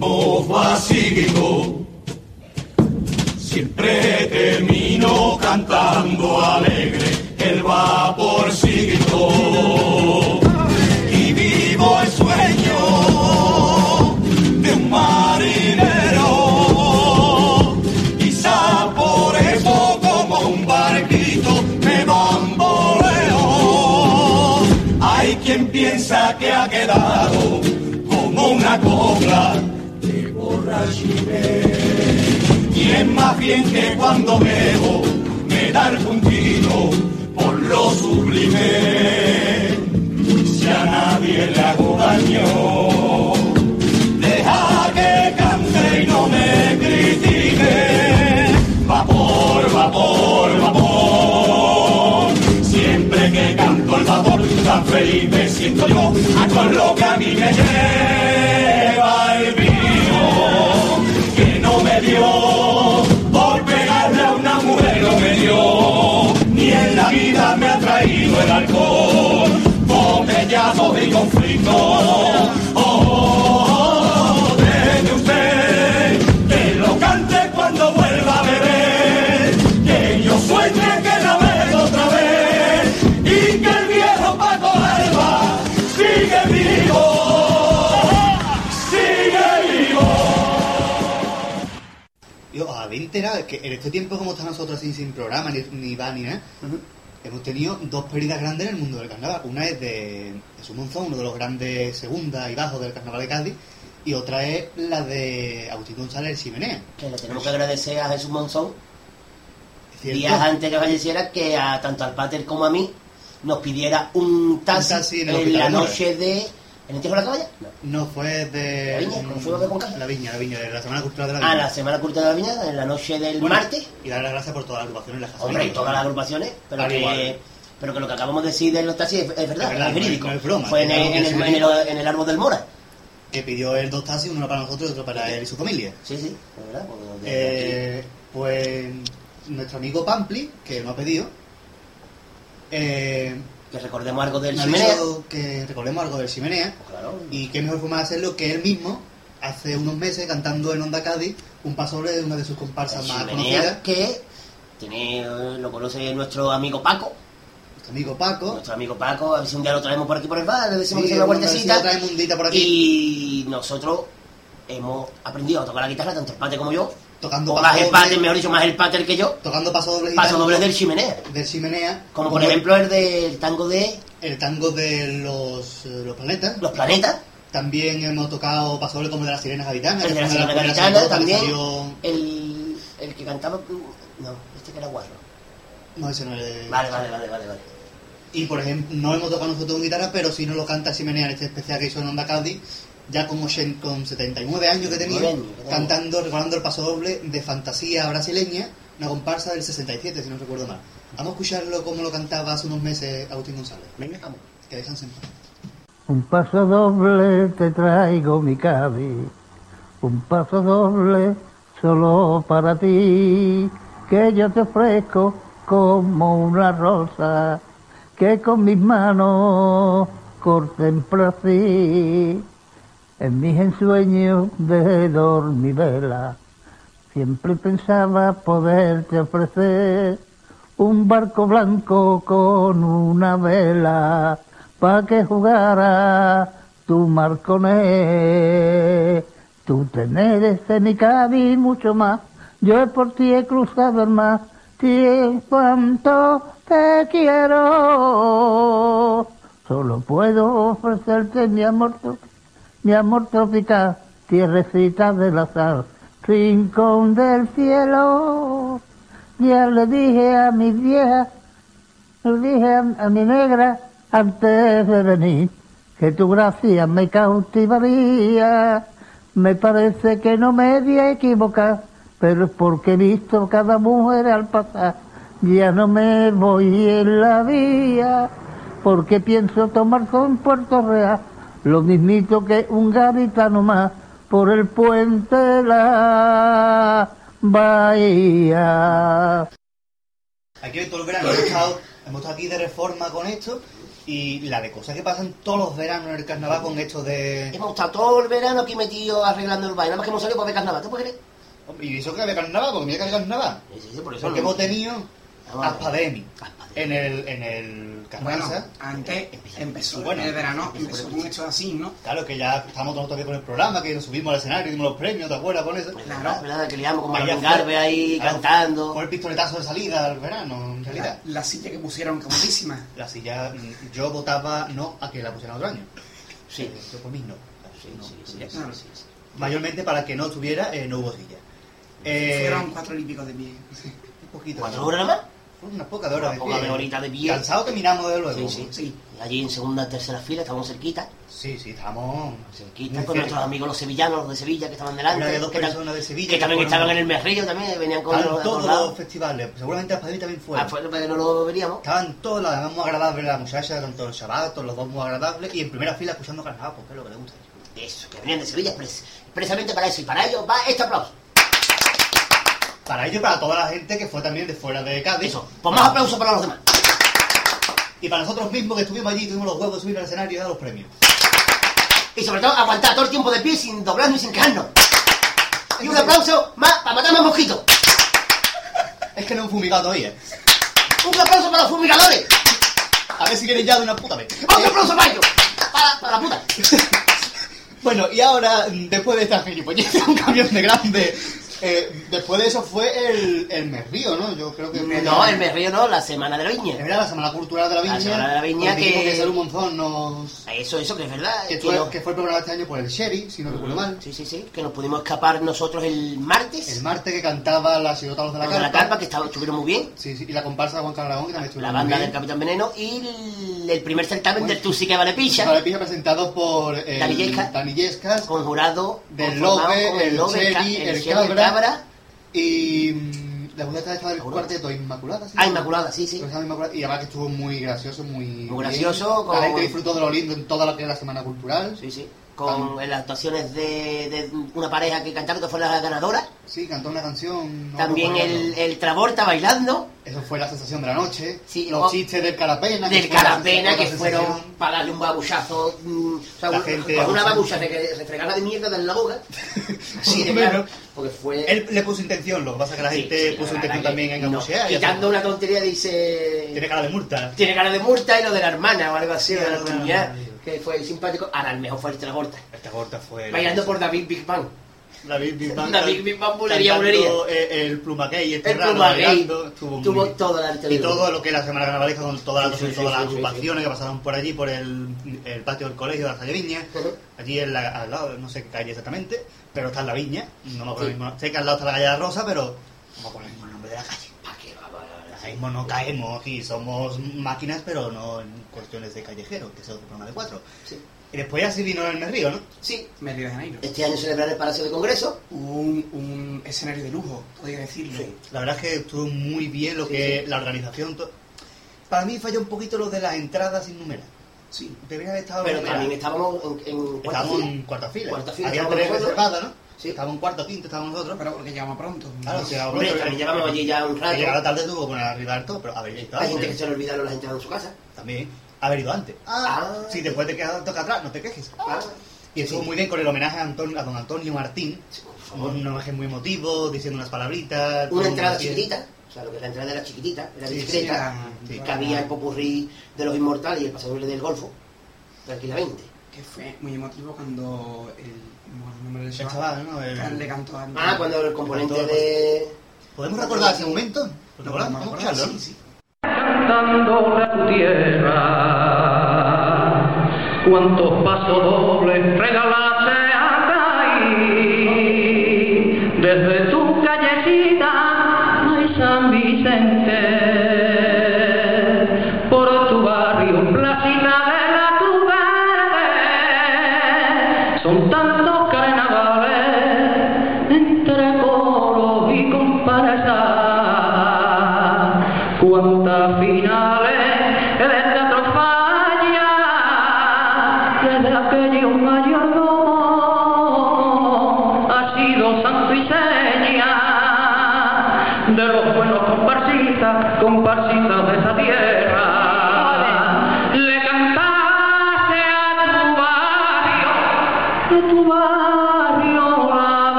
no vacío, siempre termino cantando alegre el vaporcito y que ha quedado como una copla de borrachines. Y es más bien que cuando bebo me da el puntito por lo sublime. Si a nadie le hago daño, tan feliz me siento yo. A con lo que a mí me lleva el vino, que no me dio por pegarle a una mujer, no me dio. Ni en la vida me ha traído el alcohol, botellazos y conflictos. Yo, a ver, entera, que en este tiempo como está nosotros así sin programa, ni, ni va ni nada, hemos tenido dos pérdidas grandes en el mundo del carnaval. Una es de Jesús Monzón, uno de los grandes segunda y bajos del carnaval de Cádiz, y otra es la de Agustín González Chimenea. Que le tenemos que agradecer a Jesús Monzón, cierto. días antes que falleciera, que a tanto al Pater como a mí nos pidiera un taxi, Un taxi en la noche de... ¿En el Tejo de la Caballa? No. No, fue de... ¿La Viña? ¿Cómo fuimos de? La Viña, la Viña, de la Semana Cultural de la Viña. Ah, la Semana Curta de la Viña, en la noche del Bueno, martes. Y dar las gracias por todas las agrupaciones. Las Hombre, y todas las agrupaciones, pero Al que, igual. pero que lo que acabamos de decir de los taxis es, es verdad, Es verdad, verídico. no es broma, Fue en el, en, el, en, el, en el árbol del Mora. Que pidió él dos taxis, uno para nosotros y otro para él y su familia. Sí, sí, es verdad. desde Eh, pues nuestro amigo Pampli, que nos ha pedido, eh, que recordemos algo del chimenea. que recordemos algo del Chimenea. Pues claro. Y qué mejor forma de hacerlo que él mismo, hace unos meses, cantando en Onda Cádiz, un pasoble de una de sus comparsas El más chimenea conocidas, que tiene, eh, lo conoce nuestro amigo Paco. nuestro amigo Paco. Nuestro amigo Paco, a ver si un día lo traemos por aquí por el bar, le decimos Sí, que sea una vueltecita. por aquí. Y nosotros hemos aprendido a tocar la guitarra, tanto el pater como yo. Tocando O más el pater, mejor dicho, más el pater que yo. tocando pasodobles y Paso dobles del chimenea. del Chimenea. Como por ejemplo el del tango de el tango de los, eh, los planetas. Los Planetas, También hemos tocado pasodobles como de las sirenas gaditanas. el de las que también el, el que cantaba... No, este que era guarro. No, ese no es. Vale, vale, vale, vale. vale. Y por ejemplo, no hemos tocado nosotros en guitarra, pero sí nos lo canta Chimenea en este especial que hizo en Onda Cádiz, ya con, 80 con 79 años que tenía, 79 años cantando, recordando el paso doble de Fantasía Brasileña, una comparsa del 67, si no recuerdo mal. Vamos a escucharlo como lo cantaba hace unos meses Agustín González. Venga, vamos. Que descansen. Un paso doble te traigo mi cabi, un paso doble solo para ti, que yo te ofrezco como una rosa, que con mis manos contemplo así. En mis ensueños de dormivela, siempre pensaba poderte ofrecer un barco blanco con una vela pa' que jugara tu mar con él. Tú y mucho más. Yo por ti he cruzado el mar. Ti cuanto te quiero. Solo puedo ofrecerte mi amor, mi amor tropical, tierrecita de la sal, rincón del cielo. Ya le dije a mi vieja, le dije a, mi negra antes de venir que tu gracia me cautivaría. Me parece que no me voy a equivocar, pero es porque he visto cada mujer al pasar. Ya no me voy en la vía, porque pienso tomar con Puerto Real, lo mismito que un gaditano más por el puente de la bahía. Aquí hoy todo el verano hemos estado, hemos estado aquí de reforma con esto y la de cosas que pasan todos los veranos en el carnaval con esto de... Hemos estado todo el verano aquí metidos arreglando el baile. Nada más que hemos salido para ver carnaval. ¿Tú puedes creer? Y eso que había carnaval, porque mira que había carnaval. Sí, sí, sí, por eso Porque no- hemos tenido. Aspademi en el, en el Bueno, Carranza. antes empezó, Bueno, en el verano empezó con hechos así, ¿no? Claro que ya estamos todos todavía con el programa, que nos subimos al escenario, dimos los premios, ¿te acuerdas con eso? ¿Verdad? ¿Verdad? Que liamos con ya fue- Garbe ahí claro, cantando. Fue el pistoletazo de salida al verano, en realidad. La, la silla que pusieron comodísima. La silla, mm, yo votaba no a que la pusieran otro año. Sí. Yo por mí no. Sí, sí, sí. Mayormente para que no estuviera, eh, no hubo silla. Eh, Fueron cuatro pico de pie. un poquito. ¿Cuatro horas nada más? Fueron unas pocas de horas pocas de horitas de pie. Cansado terminamos de luego. Sí, sí, sí. Y allí en segunda, tercera fila, estábamos cerquita. Sí, sí, estamos... Cerquita con cerca. nuestros amigos los sevillanos, los de Sevilla, que estaban delante. Una de dos que personas de Sevilla Que también fueron- estaban en el Merrillo, también venían con Estaban todos los festivales, seguramente Aspademi también fue. Ah, fue no lo veríamos. Estaban todos los demás muy agradables, la muchacha, tanto el Shabbat, los dos muy agradables, y en primera fila escuchando carnaval, porque es lo que le gusta. Eso, que venían de Sevilla expres- expresamente para eso. Y para ello va este aplauso. Para ello y para toda la gente que fue también de fuera de Cádiz. Eso. Pues más aplausos para los demás. Y para nosotros mismos que estuvimos allí, tuvimos los huevos de subir al escenario y dar los premios. Y sobre todo aguantar todo el tiempo de pie sin doblarnos y sin quejarnos. Y un aplauso más para matar más mosquitos. Es que no han fumigado todavía. Un aplauso para los fumigadores. A ver si quieren ya de una puta vez. Otro aplauso para ellos. Para, para la puta. [laughs] Bueno, y ahora, después de esta gilipollez, [laughs] un camión de grande, eh, después de eso fue el, el Merrío, ¿no? Yo creo que No, el Merrillo no, la Semana de la Viña. Era la Semana Cultural de la Viña. La Semana de la Viña que- que Salud Monzón nos... Eso, eso, que es verdad. Que que fue, no- que fue el programa este año por el Sherry, si no recuerdo mal. Sí, sí, sí. Que nos pudimos escapar nosotros el martes. El martes que cantaba la Sidotalos de la Los de la Carpa. carpa, que estaba- estuvieron muy bien. Sí, sí, y la comparsa de Juan Carlos que también La estuvieron banda muy del. Capitán Veneno y el, el primer certamen del Tú sí que vale picha. Vale, Pija presentado por el Dani Yescas. Dani Yescas, Con jurado. del Lobe, el Lobe, Cherry, Ca- el Cherry, Y mm, la mujer estaba del cuarteto Inmaculada. ¿sí? Ah, Inmaculada, sí, sí. Inmaculada, Y además que estuvo muy gracioso, muy Muy bien. gracioso, con- La gente disfrutó de lo lindo en toda que la Semana Cultural. Sí, sí. Con las actuaciones de, de una pareja que cantaron, que fue la ganadora. Sí, cantó una canción. no También el, el Travolta bailando. Eso fue la sensación de la noche. Sí, Los o- chistes del Carapena. que Del Carapena, que fueron para darle un babuchazo. mm, o sea, La un- gente con una babucha re- refregada de mierda en la boca. [laughs] O claro. Porque fue. Él le puso intención, lo que pasa es que la Sí, gente sí, puso intención que también en no. Quitando una tontería, dice. Tiene cara de multa. Tiene cara de multa y lo de la hermana o algo así, Sí, de la la que fue simpático. Ahora, el mejor fue el Travolta. Esta corta fue. Bailando por David Big Bang. David Big Bang. David Big Bang, bulería, bulería. eh, El plumaquey, este El raro, Pluma Gay bailando, estuvo muy tuvo bien. todo el arte Y todo lo que es la semana carnavalesca con todas las, Sí, sí, todas sí, las agrupaciones que pasaron por allí, por el, el patio del colegio de la calle Viña, Ujú. allí en la, al lado, no sé qué calle exactamente, pero está en la Viña, no me acuerdo el mismo- sé que al lado está la calle de la Rosa, pero no me acuerdo el mismo nombre de la calle. Mismo no caemos y somos máquinas, pero no en cuestiones de callejero, que es otro programa de cuatro. Sí. Y después así vino el Me Río, ¿no? Sí, Me Río de Janeiro. este año celebrar el Palacio de Congreso. Un, un escenario de lujo, podría decirlo. Sí. La verdad es que estuvo muy bien lo Sí, que sí. la organización... Para mí falló un poquito lo de las entradas sin numerar. Sí. Debería haber estado Pero también estábamos en, en cuarta Estábamos fila. en cuarta fila. Cuarta fila, Había tres reservadas, ¿no? Sí. Estábamos en cuarto, quinto, estábamos nosotros. Pero porque llegamos pronto. Claro, sí, también llevamos allí ya un rato. Llegar la tarde tuvo que poner arriba del todo, pero haber ido Hay gente que se le olvidaron las entradas en su casa. También haber ido antes. Ah. Si después te quedas toca atrás, no te quejes. Ah, Y estuvo Sí. muy bien con el homenaje a, Anton- a don Antonio Martín. sí, por favor. Un homenaje muy emotivo, diciendo unas palabritas. Una entrada chiquitita. O sea, lo que es la entrada era chiquitita, era Sí, sí, discreta. sí. Cabía el popurrí de los inmortales y el pasador del Golfo. Tranquilamente. Que fue muy emotivo cuando el, el nombre del El chaval, chaval, ¿no? El- le cantó a Ah, cuando el componente Todo- de. ¿Podemos recordar ese momento? No, escucharlo, sí, sí. cantándole a tu tierra. Cuántos pasos dobles regalaste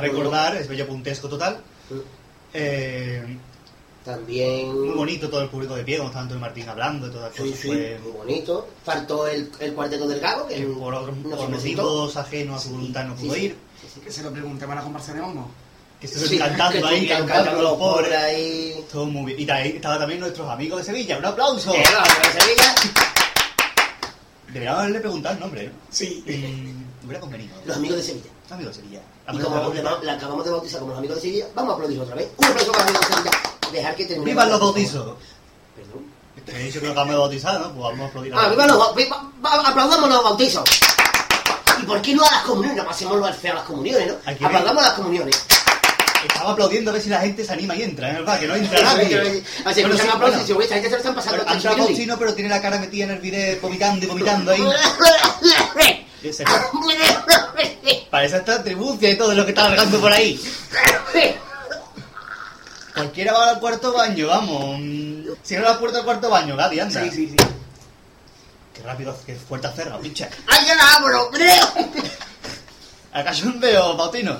recordar, es bello puntesco total. Eh, También. muy bonito todo el público de pie, cuando estaba Antonio Martín hablando y todas las Sí, cosas. sí, Fue- muy bonito. Faltó el, el cuarteto del Gago, que que por, otros- motivos ajenos a su voluntad no pudo sí, ir. sí, sí. Que se lo preguntemos a la comparsa de Momo. Que estuvo Sí, cantando que ahí, cantando los pobres. ahí. Todo muy bien. Y ahí estaba también nuestros amigos de Sevilla. ¡Un aplauso! Eh, no, de Sevilla, Deberíamos haberle preguntado el nombre, ¿no? Sí. Mm, hubiera convenido. los amigos de Sevilla. Amigos de Sevilla. Y como la acabamos de bautizar como los amigos de Sevilla, vamos a aplaudir otra vez. Un aplauso para los amigos de Sevilla. Dejar que termine. ¡Vivan los bautizos! Perdón. Te he dicho que lo acabamos de bautizar, ¿no? Pues vamos a aplaudir. Ah, viva los viva- va- aplaudamos los bautizos. ¿Y por qué no a las comuniones? No pasemos lo feo a las comuniones, ¿no? Aplaudamos a las comuniones. Estaba aplaudiendo a ver si la gente se anima y entra, ¿eh? ¿verdad? Que no entra nadie. Así Bueno, escuchan aplausos y "Uy, esta gente se lo están pasando. Ha entrado Faustino, pero tiene la cara metida en el video vomitando y vomitando ahí. [laughs] Ese- Parece esta tribucia y todo lo que está largando por ahí. Cualquiera va al cuarto baño, vamos. Mm, Cierra la puerta del cuarto baño, Gaby, anda. Sí, sí, sí. Qué rápido, qué puerta cerra, pincha. ¡Ay, ya la abro! ¿Acaso un veo, Faustino?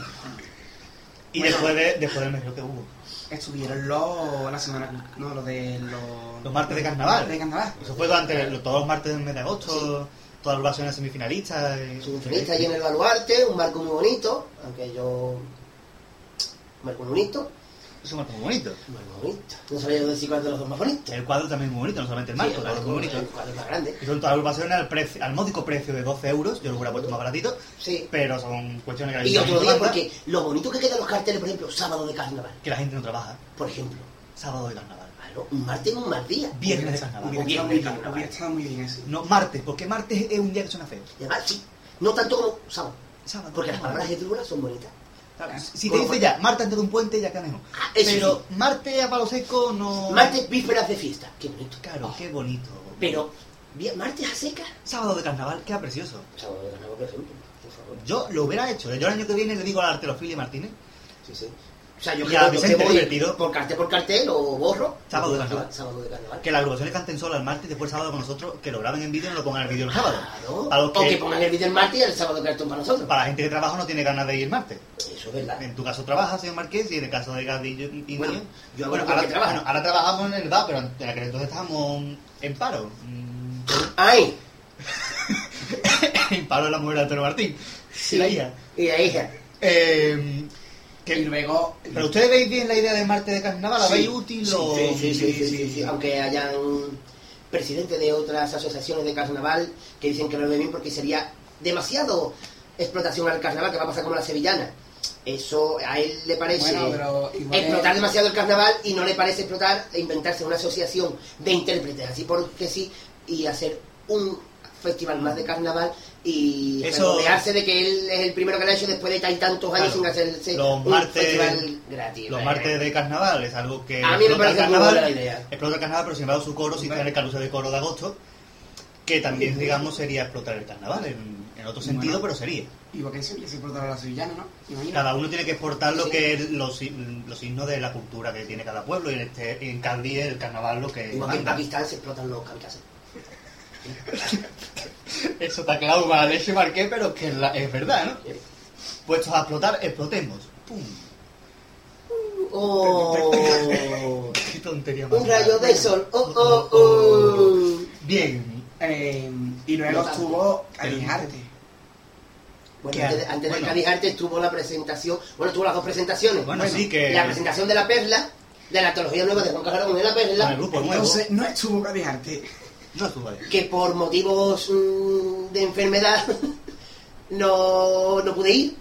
Y Bueno. después, de, después del medio que hubo. Estuvieron los. La semana. No, los de. Los, Los martes de carnaval. de carnaval. Eso fue durante los- todos los martes del mes de agosto, todas las ocasiones semifinalistas. y- Semifinalista allí en el baluarte, un marco muy bonito, aunque yo... Un marco muy bonito. Es un marco muy bonito. Marco bonito. No sabía yo decir cuál de los dos más bonitos. El cuadro también es muy bonito, no solamente el marco, Sí, el cuadro es muy bonito. el cuadro es más grande. Y son todas agrupaciones al, precio, al módico precio de 12 euros. Yo lo hubiera puesto más baratito, Sí. pero son cuestiones que la Y gente otro no día, porque lo bonito que quedan los carteles, por ejemplo, sábado de carnaval, Que la gente no trabaja. por ejemplo. Sábado de carnaval. Claro, un martes es un mal día. Viernes de carnaval. Hubiera estado muy de bien, estado muy ese. No, martes, porque martes es un día que suena feo. Y además, sí, no tanto como sábado. Sábado. Porque las palabras heduras son bonitas. Si te dice ya, antes de un puente, ya mejor. Ah, Pero martes a palo seco no. Martes, vísperas de fiesta. Qué bonito. Claro, qué bonito. Pero, martes a seca. Sábado de carnaval, queda precioso. Sábado de carnaval, por ejemplo. Por favor. Yo lo hubiera hecho. Yo el año que viene le digo a la Arterofilia Martínez Sí, sí. O sea, yo creo que voy divertido. por cartel por cartel o borro. Sábado de carnaval. Sábado de carnaval. Que las agrupaciones canten solo el martes y después el sábado con nosotros, que lo graben en vídeo y no lo pongan el vídeo el sábado. Claro. O que pongan el vídeo el martes y el sábado cartón para nosotros. para la gente que trabaja no tiene ganas de ir el martes. Eso es verdad. En tu caso trabajas, señor Marqués, y en el caso de Gadillo y Bueno, mío- yo bueno, ahora, trabajo. bueno, ahora trabajamos en el bar, pero en aquel entonces estábamos en paro. Mm, ¡Ay! [laughs] en paro de la mujer de Antonio Martín. Y la hija. Y la hija. Eh, Y luego... pero ustedes veis bien la idea del martes de carnaval, ¿la Sí. veis útil Sí, o...? sí, sí. Aunque hayan presidentes de otras asociaciones de carnaval que dicen que no lo ven bien porque sería demasiado explotación al carnaval, que va a pasar como la sevillana. Eso a él le parece Bueno, explotar es- demasiado el carnaval y no le parece explotar e inventarse una asociación de intérpretes así porque sí y hacer un festival más de carnaval y Eso- regodearse de que él es el primero que lo ha hecho después de tan- tantos años Claro. sin hacerse Los un martes- festival gratis. Los martes de carnaval es algo que A mí me explota el parece muy carnaval, buena la idea. explota el carnaval, pero sin embargo su coro sí está en el carrusel de coro de agosto, que también, digamos, sería explotar el carnaval, en, en otro sentido, Bueno. pero sería. Sevilla se la sevillana. Cada uno tiene que exportar lo Sí. que es los, si- los signos de la cultura que tiene cada pueblo, y en, este, en Cádiz el carnaval lo que Igual que en. Pakistán se explotan los kamikazes. [laughs] Eso está claro para leche marqué, pero que es, la- es verdad, ¿no? Puestos a explotar, explotemos. ¡Pum! ¡Oh! [laughs] ¡Qué tontería más Un rayo de sol. ¡Oh, oh, oh! Bien. Eh, y luego No estuvo Calijarte. Bueno, antes, de- antes Bueno. de Calijarte estuvo la presentación. Bueno, tuvo las dos presentaciones. Bueno, sí que... La presentación de la perla, de la antología nueva de Juan Carlos de la Con el perla, grupo nuevo. Entonces, no estuvo Calijarte. No estuvo ahí. que por motivos mm, de enfermedad [laughs] no, no pude ir.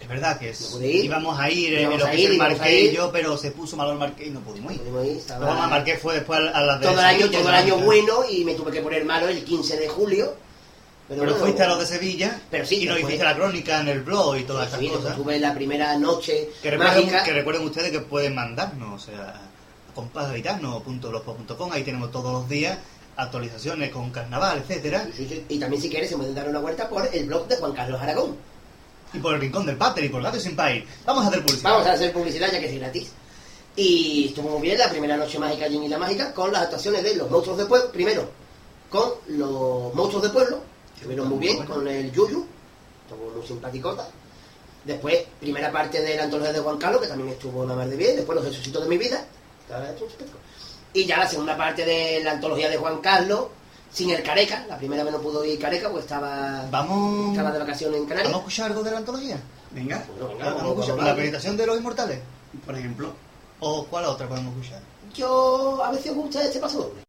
Es verdad que es, No ir. íbamos a ir, eh, Íbamos a ir, el a Marqués y yo, pero se puso malo el Marqués y no pudimos No ir. pudimos ir, estaba- Luego el Marqués fue después a las de todo el año, todo el año ¿no? bueno y me tuve que poner malo el 15 de julio. Pero, Pero bueno, fuiste a los de Sevilla Pero sí, y nos hiciste la crónica en el blog y todas esas Sí, cosas. tuve la primera noche Que recuerden, mágica. que recuerden ustedes que pueden mandarnos, o sea, a ahí tenemos todos los días actualizaciones con carnaval, etcétera, Sí, sí, sí. Y también si quieres se pueden dar una vuelta por el blog de Juan Carlos Aragón. y por el rincón del Pater y por Gato Sin País. Vamos a hacer publicidad. Vamos a hacer publicidad ya que es gratis. Y estuvo muy bien la primera noche mágica allí en Isla Mágica con las actuaciones de los monstruos de pueblo. Primero, con los monstruos de pueblo. Estuvieron muy bien con el Yuyu. Estuvo muy simpaticota. Después, primera parte de la antología de Juan Carlos, que también estuvo una más de bien. Después, los resucitos de mi vida. que ahora es un espectáculo. Y ya la segunda parte de la antología de Juan Carlos, sin el Careca. La primera vez no pudo ir Careca porque estaba, Vamos, estaba de vacaciones en Canarias. ¿Vamos a escuchar algo de la antología? Venga, Bueno, venga, ¿Vamos a escuchar vamos. la presentación de los inmortales? por ejemplo. ¿O cuál otra podemos escuchar? Yo, a os gusta este paso doble.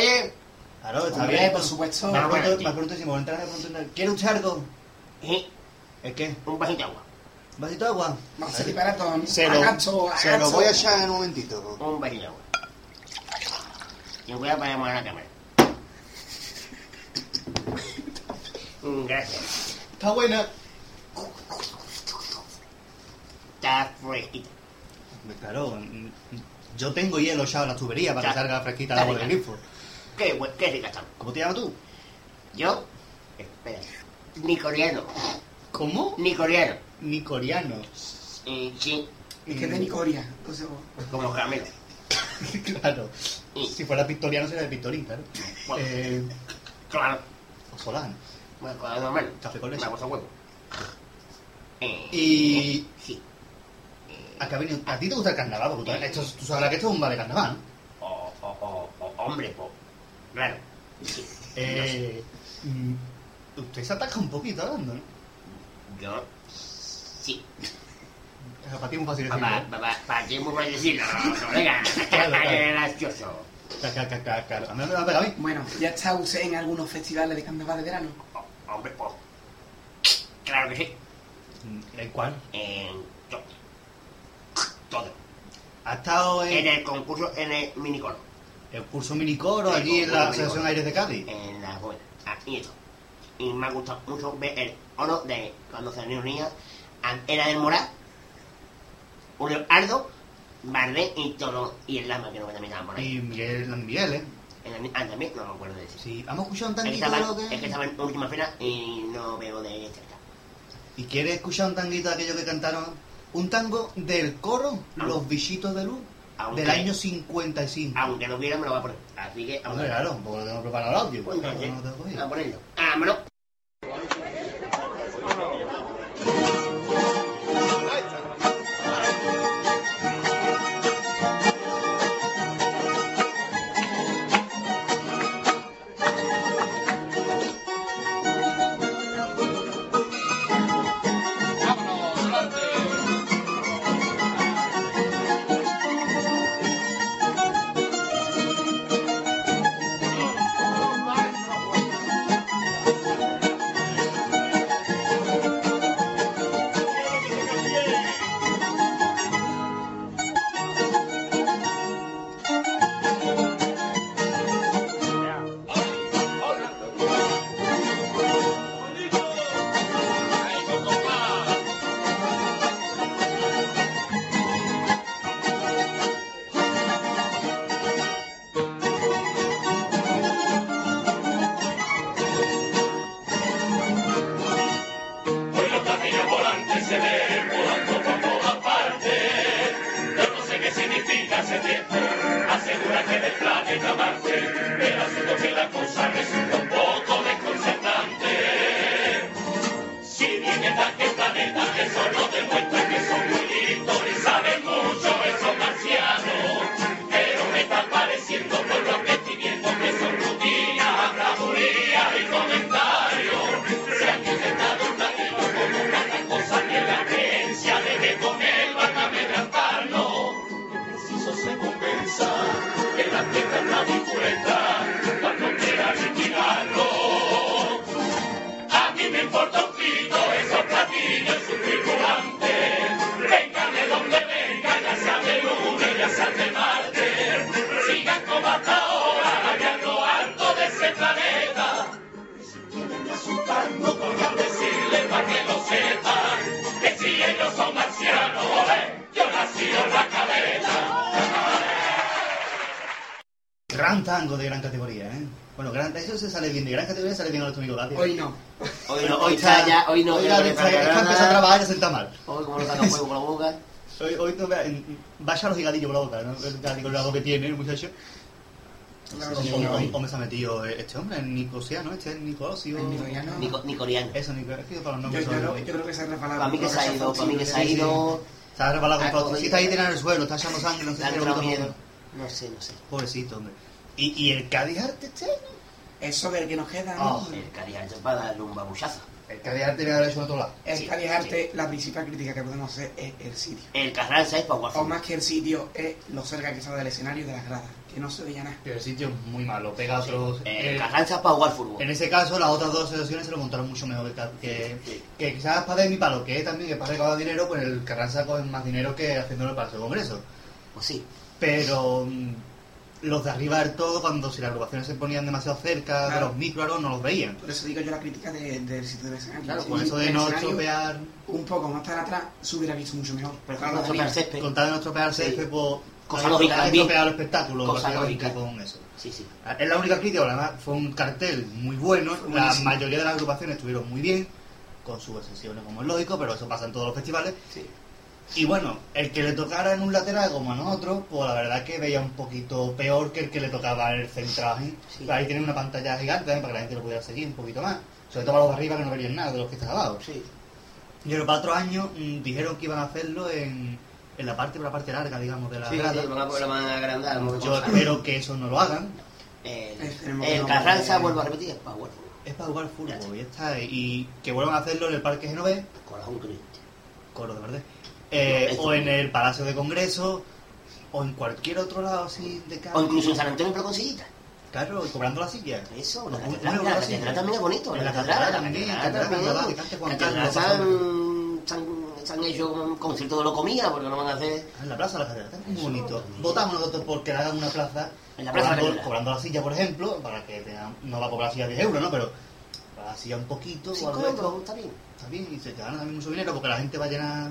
Eh, eh, Puede... Claro, bien. por supuesto. Pregunto, sí. me pregunto si me voy a entrar, me pregunto, ¿quiere usted algo? Sí, ¿El qué? un vasito de agua. ¿Un vasito de agua? Vamos a separar todo. Se lo, Agacho, se lo agacho. voy a echar en un momentito. Un vasito de agua. Y voy a poner a la cámara. Mm, Gracias. Está buena. Está fresquita. Claro, mm, yo tengo hielo echado en la tubería para que Ya. salga fresquita el agua del grifo. Qué, qué rica está. ¿Cómo te llamas tú? Yo, espera, nicoriano. ¿Cómo? Nicoriano. Ni coreano. Y sí, Es que es de Nicoria. entonces, como los caramelos. [laughs] claro. Y- Si fuera victoriano sería de Victorín, claro. Bueno. Eh, Claro. o Solano. Bueno, con la normal. Café con leche. Una cosa huevo. Eh, Y... Sí. ¿A, qué ha venido? ¿A ti te gusta el carnaval? Porque tú, esto, tú sabrás que esto es un bar de carnaval, ¿no? O, o, o, o hombre, po. Claro. Eh, mm, usted se ataca un poquito hablando, ¿no? Yo, sí. Para ti es muy fácil decirlo. Papá, ¿eh? papá, para ti es muy fácil decirlo, [laughs] no, venga. Gracioso. Claro, claro, claro, claro. A mí me va a pegar a mí. Bueno, ¿ya está usted en algunos festivales de carnaval de verano? O- hombre, po. Claro que sí. ¿En cuál? En todo. Todo. Ha estado En en el concurso, en el minicoro. El curso minicoro allí en la Asociación. Aires de Cádiz. En la buena. Ah, y eso. Y me ha gustado mucho ver el oro de cuando se reunía. Era del Morá, un Leonardo, Bardet y todo. Y el Lama, que no me también estaban por ahí. Y Miguel, Miguel, ¿eh? El- ah, también no me acuerdo de eso. Sí, vamos a escuchar un Es que, tanguito de estaba, lo es que que... estaba en última fila y no veo de cerca. ¿Y quieres escuchar un tanguito de aquello que cantaron? Un tango del coro Los Bichitos de Luz Aunque- del año 55. Aunque no hubiera, me lo va a poner. Así que, Hombre, claro, porque lo tengo preparado el audio. Pues entonces, no lo a ponerlo. ¡Vámonos! Con el lado que tiene, el muchacho. Claro, Sí, sí, o- o me se ha metido este hombre, el Nicosiano, este es Nicosio. Nico- Nicoriano. Eso, Nico, es que para los Yo, nombres yo, son- creo, yo creo que se ha resbalado. Para mí que se ha ido, para mí que se ha ido. Se ha rebalado con todo. Si está ahí en el suelo, está echando sangre, no sé si le miedo. No sé, no sé. Pobrecito, hombre. ¿Y, y el Cádiz Arte este? Eso que, que nos queda, ¿no? El Cariño para darle un babuchazo. El Cádiz Arte haber hecho en otro lado. El Sí, Arte, la principal crítica que podemos hacer es el sitio. El Carranza es para jugar O fútbol. más que el sitio, es lo cerca que está del escenario y de las gradas, que no se veía nada. Pero el sitio es muy malo, pega a otros... El eh, Carranza es para jugar fútbol. En ese caso, las otras dos asociaciones se lo montaron mucho mejor que, que, Sí. que quizás para mi palo, que también que para recaudar dinero, pues el Carranza con más dinero que haciéndolo para el Congreso. Pues sí. Pero los de arriba del todo, cuando si las agrupaciones se ponían demasiado cerca de los micros, no los veían. Por eso digo yo la crítica de- del sitio del escenario. Claro, por eso de el no estropear, Un poco más para atrás se hubiera visto mucho mejor. Pero Claro, no el césped. con tal de no estropear Sí. césped, pues... Cosa lógica estropeado el espectáculo, Cosa lógica. con eso. Sí, sí. Es la única crítica, porque además fue un cartel muy bueno, Fue la buenísimo. mayoría de las agrupaciones estuvieron muy bien, con sus excepciones como es lógico, pero eso pasa en todos los festivales. Sí. Y bueno, el que le tocara en un lateral como en otro, pues la verdad que veía un poquito peor que el que le tocaba en el central. ¿eh? Sí. Ahí tiene una pantalla gigante también para que la gente lo pudiera seguir un poquito más. Sobre todo para los de arriba que no verían nada de los que están abajo. Sí. Y pero para otros años mm, dijeron que iban a hacerlo en, en la parte, por la parte larga, digamos, de la Sí, grada. sí, van a Yo espero que eso no lo hagan. El, Carranza, vuelvo a repetir, es para jugar fútbol. Es para jugar Ya fútbol, está. y está. Y que vuelvan a hacerlo en el Parque Genové, Corazón Cristo. coro de verdad. Eh, o en el Palacio de Congreso, o en cualquier otro lado así de Cádiz. O incluso en San Antonio, pero con sillita. Claro, cobrando la silla. Eso, la Muy- catedral, la catedral también es bonito. En La la catedral, la catedral también, catedral catedral, también. se han- hecho un concierto de locomía, porque no van a hacer... En la plaza la catedral, está muy bonito. Votamos nosotros porque hagan una plaza, En la plaza la cobrando, la silla, por ejemplo, para que tengan- no va a cobrar la silla 10 euros, ¿no? Pero la silla un poquito, o Cinco algo de esto. euros, está bien. Está bien, y se te gana también mucho dinero porque la gente va a llenar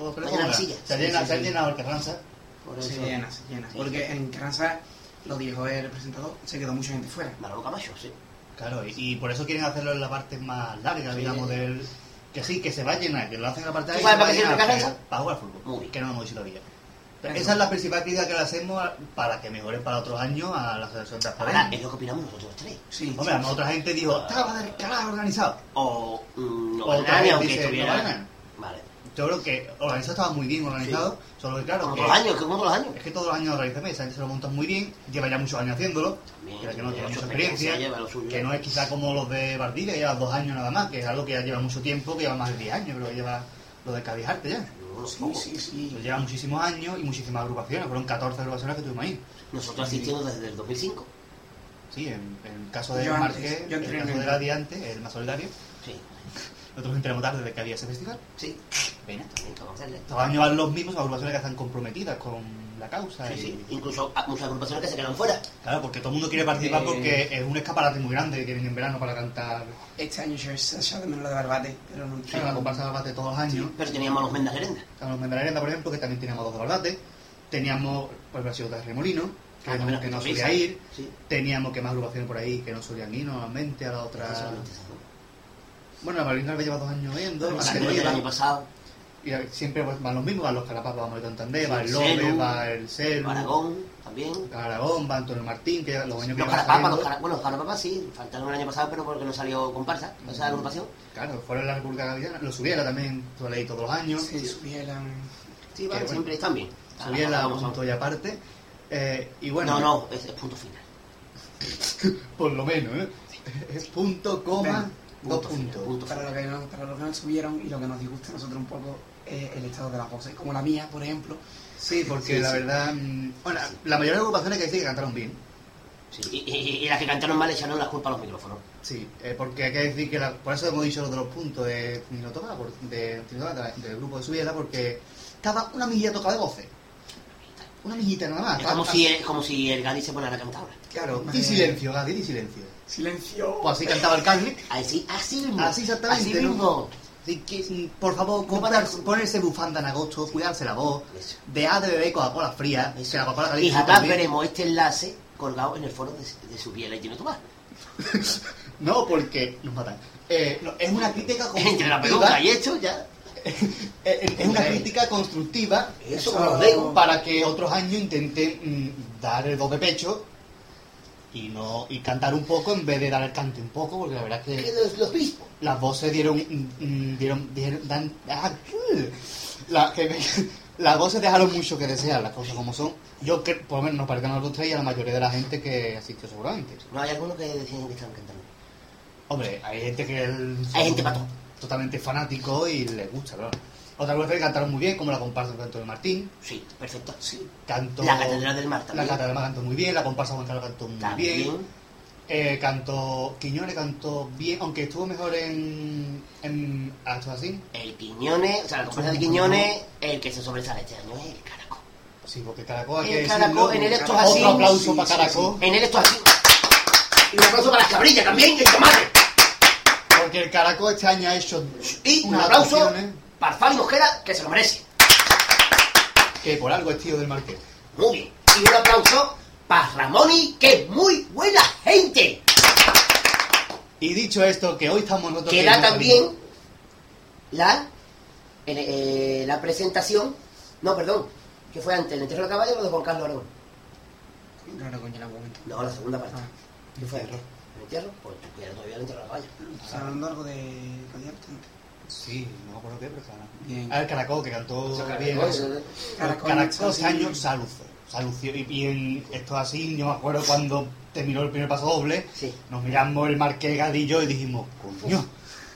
todo sillas. Se, Sí, llena, sí, se ha sí. llenado el Carranza. Por Se llena, se llena. Sí. Porque en Carranza, lo dijo el presentador, se quedó mucha gente fuera. Manolo Camacho, sí. Claro, y, y por eso quieren hacerlo en la parte más larga, Sí. digamos, del... Que sí, que se va a llenar, que lo hacen en la parte de ¿Tú ahí. sabes se va para a qué sirve llenar, Carranza? Para jugar fútbol. Muy bien. Que no lo hemos dicho todavía. Claro. Esa es la principal crítica que le hacemos para que mejoren para otros años a la asociación de Ahora, es lo que opinamos nosotros tres. Sí, Hombre, además otra gente dijo, estaba del carajo organizado. O mm, no O vez aunque dice, no. Vale. Yo creo que organizado estaba muy bien organizado, solo que claro, Como que, todos los años, que como todos los años. es que todos los años organizan esa gente se lo montan muy bien, lleva ya muchos años haciéndolo, También, que, no tiene mucha experiencia, que no es quizá como los de Bardilla, que lleva dos años nada más, que es algo que ya lleva mucho tiempo, que lleva más de 10 años, creo que lleva lo de Cádiz Arte ya. Sí, sí, sí. Pues lleva muchísimos años y muchísimas agrupaciones, fueron 14 agrupaciones que tuvimos ahí. Nosotros asistiendo desde el 2005. Sí, en, en el caso de antes, yo en el caso de Radiante, el más solidario, Sí, nosotros entramos tarde de que había ese festival. sí. Pena. También que vamos a hacerle. Todos los años van los mismos agrupaciones que están comprometidas con la causa. Sí, y- sí. Incluso a- muchas agrupaciones que se quedan fuera. Claro, porque todo el mundo quiere participar Eh, porque es un escaparate muy grande que vienen en verano para cantar. Este año ha echado de menos la de Barbate, pero no Claro, la comparsa de Barbate todos los años. Pero teníamos los Mendas Lerenda. Claro, Los Mendarenda, por ejemplo, que también teníamos dos de Barbate. Teníamos, por Brasil, de Remolino, que, Ah, no, que no Risa. solía ir. Sí. Teníamos que más agrupaciones por ahí que no solían ir normalmente a la otra. Eso solamente esas dos. Bueno, la Marina lleva dos años viendo. La del iba, año pasado, y siempre pues, van los mismos, van los Calapapas, va Marito Santander, va el Celu, va el Celu, Aragón también. Aragón, va Antonio Martín, que los años que Los van Carapapas, los bueno, los Carapapas sí, faltaron el año pasado, pero porque no salió comparsa, esa agrupación. Claro, fueron la República Gaviana, los Subiera también, suele ir todos los años. Sí, subieran. Sí, van, bueno. siempre están bien. Subiera Vamos, punto y aparte. Eh, y bueno, No, no, es, es punto final. [laughs] por lo menos, ¿eh? Es punto, coma, dos puntos. punto Para lo, que no, para lo que no subieron y lo que nos disgusta a nosotros un poco es el estado de las voces. Como la mía, por ejemplo. Sí, porque Sí, la sí. verdad. mm, Bueno, la mayoría de agrupaciones que dicen que cantaron bien. Sí, y, y- y las que cantaron mal echaron la culpa a los micrófonos. Sí, eh, porque hay que decir que la- por eso hemos dicho lo de los puntos de por- de, Trinitoba, de la- del grupo de Subiela, porque cada una mijita toca de voces. Una mijita nada más. Es como si, es como si el Gadi se ponera a cantar ahora. Claro, di de- silencio, Gadi, di silencio. Silencio. Pues así cantaba el Carly. Así, así mismo. Así exactamente, Así ¿no? mismo. Así que, por favor, comprar, ponerse bufanda en agosto, cuidarse la voz, Eso. dejar de beber Coca-Cola fría, que la Coca-Cola Y caliente jamás también. veremos este enlace colgado en el foro de, de su biela y Gino Tomás. No, porque nos matan. Eh, no, es una crítica [laughs] Entre la peluca y esto ya. [laughs] Eh, Es una crítica constructiva Eso para que otros años intenten mm, dar el dos de pecho y no y cantar un poco en vez de dar el cante un poco, porque la verdad es Que los, los mismos. las voces dieron mm, dieron, dieron dan, ah, la- que me- [laughs] las voces dejaron mucho que desear, las cosas como son. Yo que por lo menos nos parece a nosotros tres y a la mayoría de la gente que asistió seguramente. No hay algunos que decían que estaban cantando. Hombre, hay gente que el- Hay gente pato. totalmente fanáticos y les gusta, claro. Otra cosa que cantaron muy bien, como la comparsa de Antonio Martín. Sí, perfecto. Sí. Cantó, La Catedral del Mar La. Catedral del Mar cantó muy bien, la comparsa Juan Carlos cantó muy También. bien. Eh, cantó, Quiñones cantó bien, aunque estuvo mejor en, en actos así. El Quiñones, o sea, la comparsa de Quiñones, el que se sobresale este año es el Caracol. Sí, porque Caracol hay que El Caracol, en él esto es así. Otro aplauso Sí, para sí, Caracol. En él esto es así. Y un aplauso para las cabrillas también, el tomate. Porque el Caracol este año ha hecho Y un aplauso para Fali Mosquera, que se lo merece. que por algo es tío del Marqués. Muy bien. Y un aplauso para Ramoni, que es muy buena gente. Y dicho esto, que hoy estamos nosotros... Que da viendo también la, el- eh, la presentación. No, perdón. que fue antes? ¿El entierro del caballo o lo de Juan Carlos Aragón? Coño, en algún momento. No, la segunda parte. Ah. ¿Qué fue? ¿El entierro? Pues tú quieres todavía el entierro del caballo. ¿Estás hablando algo de? Sí, no me acuerdo qué, pero claro. Bien. Ah, el Caracol, que cantó bien. Caracol, Caracol, Caracol sí. año se lució. Se lució. Y bien, esto así, yo me acuerdo cuando terminó el primer paso doble, Sí. nos miramos el Marqués Gadillo y dijimos, coño,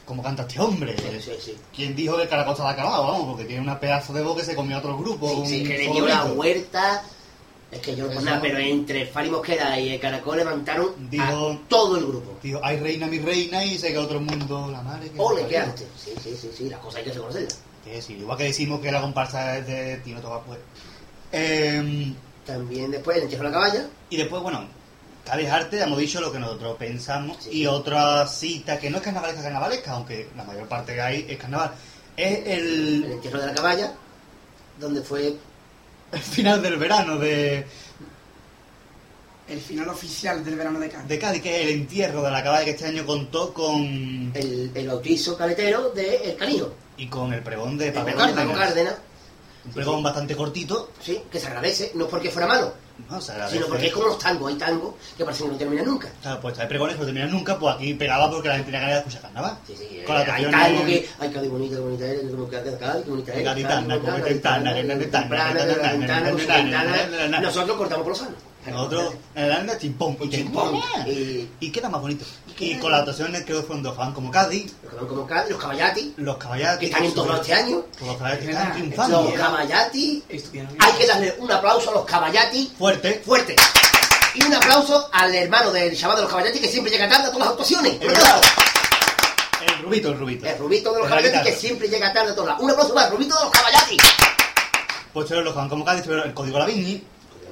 ¿cómo canta este hombre? Sí, sí, sí. ¿Quién dijo que el Caracol estaba acabado? Vamos, porque tiene una pedazo de voz que se comió a otros grupos. Sí, que le dio la huerta. Es que yo no nada, pero entre Fali Mosquera y el Caracol levantaron Dijo- a todo el grupo. Dijo, ay reina mi reina y se quedó otro mundo la madre. que Ole, me qué parió". arte. Sí, sí, sí, sí, las cosas hay que reconocerlas. Que sí, igual que decimos que la comparsa es de Tino Toba, pues. Em, También después el de la caballa. y después, bueno, Cádiz Arte, hemos dicho lo que nosotros pensamos. Sí. Y otra cita que no es carnavalesca, carnavalesca, aunque la mayor parte que hay es carnaval. Es El el, entierro de la caballa, donde fue el final del verano de, El final oficial del verano de Cádiz. de Cádiz, que es el entierro de la caballa que este año contó con. el, el bautizo caletero de El Canijo. y con el pregón de Paco. Cárdenas, Un pregón bastante cortito. sí, que se agradece, no porque fuera malo, No, sino porque es como los tangos, hay tangos que parece que no terminan nunca. Claro, pues hay pregones que no terminan nunca, pues aquí pegaba porque la gente tenía ganas de escuchar carnaval. Sí, sí, Con la eh, hay tango que, ay, qué bonita, qué bonita eres, como que cada qué bonita eres. Gaditana, como con su gaditana, ventana. gaditana. Nosotros cortamos por los años. Nosotros, en el anda, chimpón, Chimpón. chimpón. Y- Y queda más bonito. Y con las actuaciones creo que fueron dos Juan como Cádiz, como Cádiz, los caballati, los caballeros que están en todos este año. Los que están triunfando. Los caballati, Estuvieron hay que darle un aplauso a los caballati Fuerte. fuerte. Y un aplauso al hermano del chaval de los caballati que siempre llega tarde a todas las actuaciones. El rubito, el rubito. El Rubito de los de caballati que siempre llega tarde a todas las. Un aplauso para el Rubito de los caballati. Pues los Juan como Cádiz, el Código La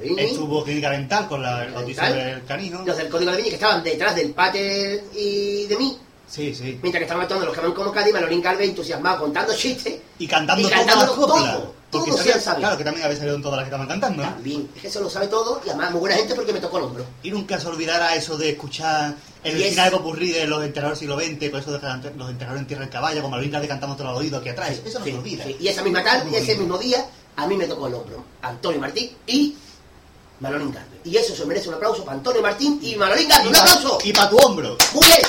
Viñi, estuvo Clínica Dental con la, el bautizo del canijo. Los del Código de la Viña que estaban detrás del Pater y de mí. Sí, sí. Mientras que estaban actuando los que van como Cádiz, Manolín Calve entusiasmado contando chistes. Y cantando Y las coplas. todo, Porque todo se sabe. Claro, que también había salido en todas las que estaban cantando. También, es que eso lo sabe todo y además muy buena gente porque me tocó el hombro. Y nunca se olvidara eso de escuchar el Y es- final de Popurrí de los enterradores del siglo XX, con eso de los enterradores en tierra del caballo, como Malvin de cantamos todo al oído aquí atrás. eso no Sí, se olvida. sí. Y esa misma tarde, ese mismo día, a mí me tocó el hombro. Antonio Martín y Manolín. Y eso se merece un aplauso para Antonio Martín y Manolín Calve. ¡Un aplauso! Y para tu hombro. ¡Muy bien!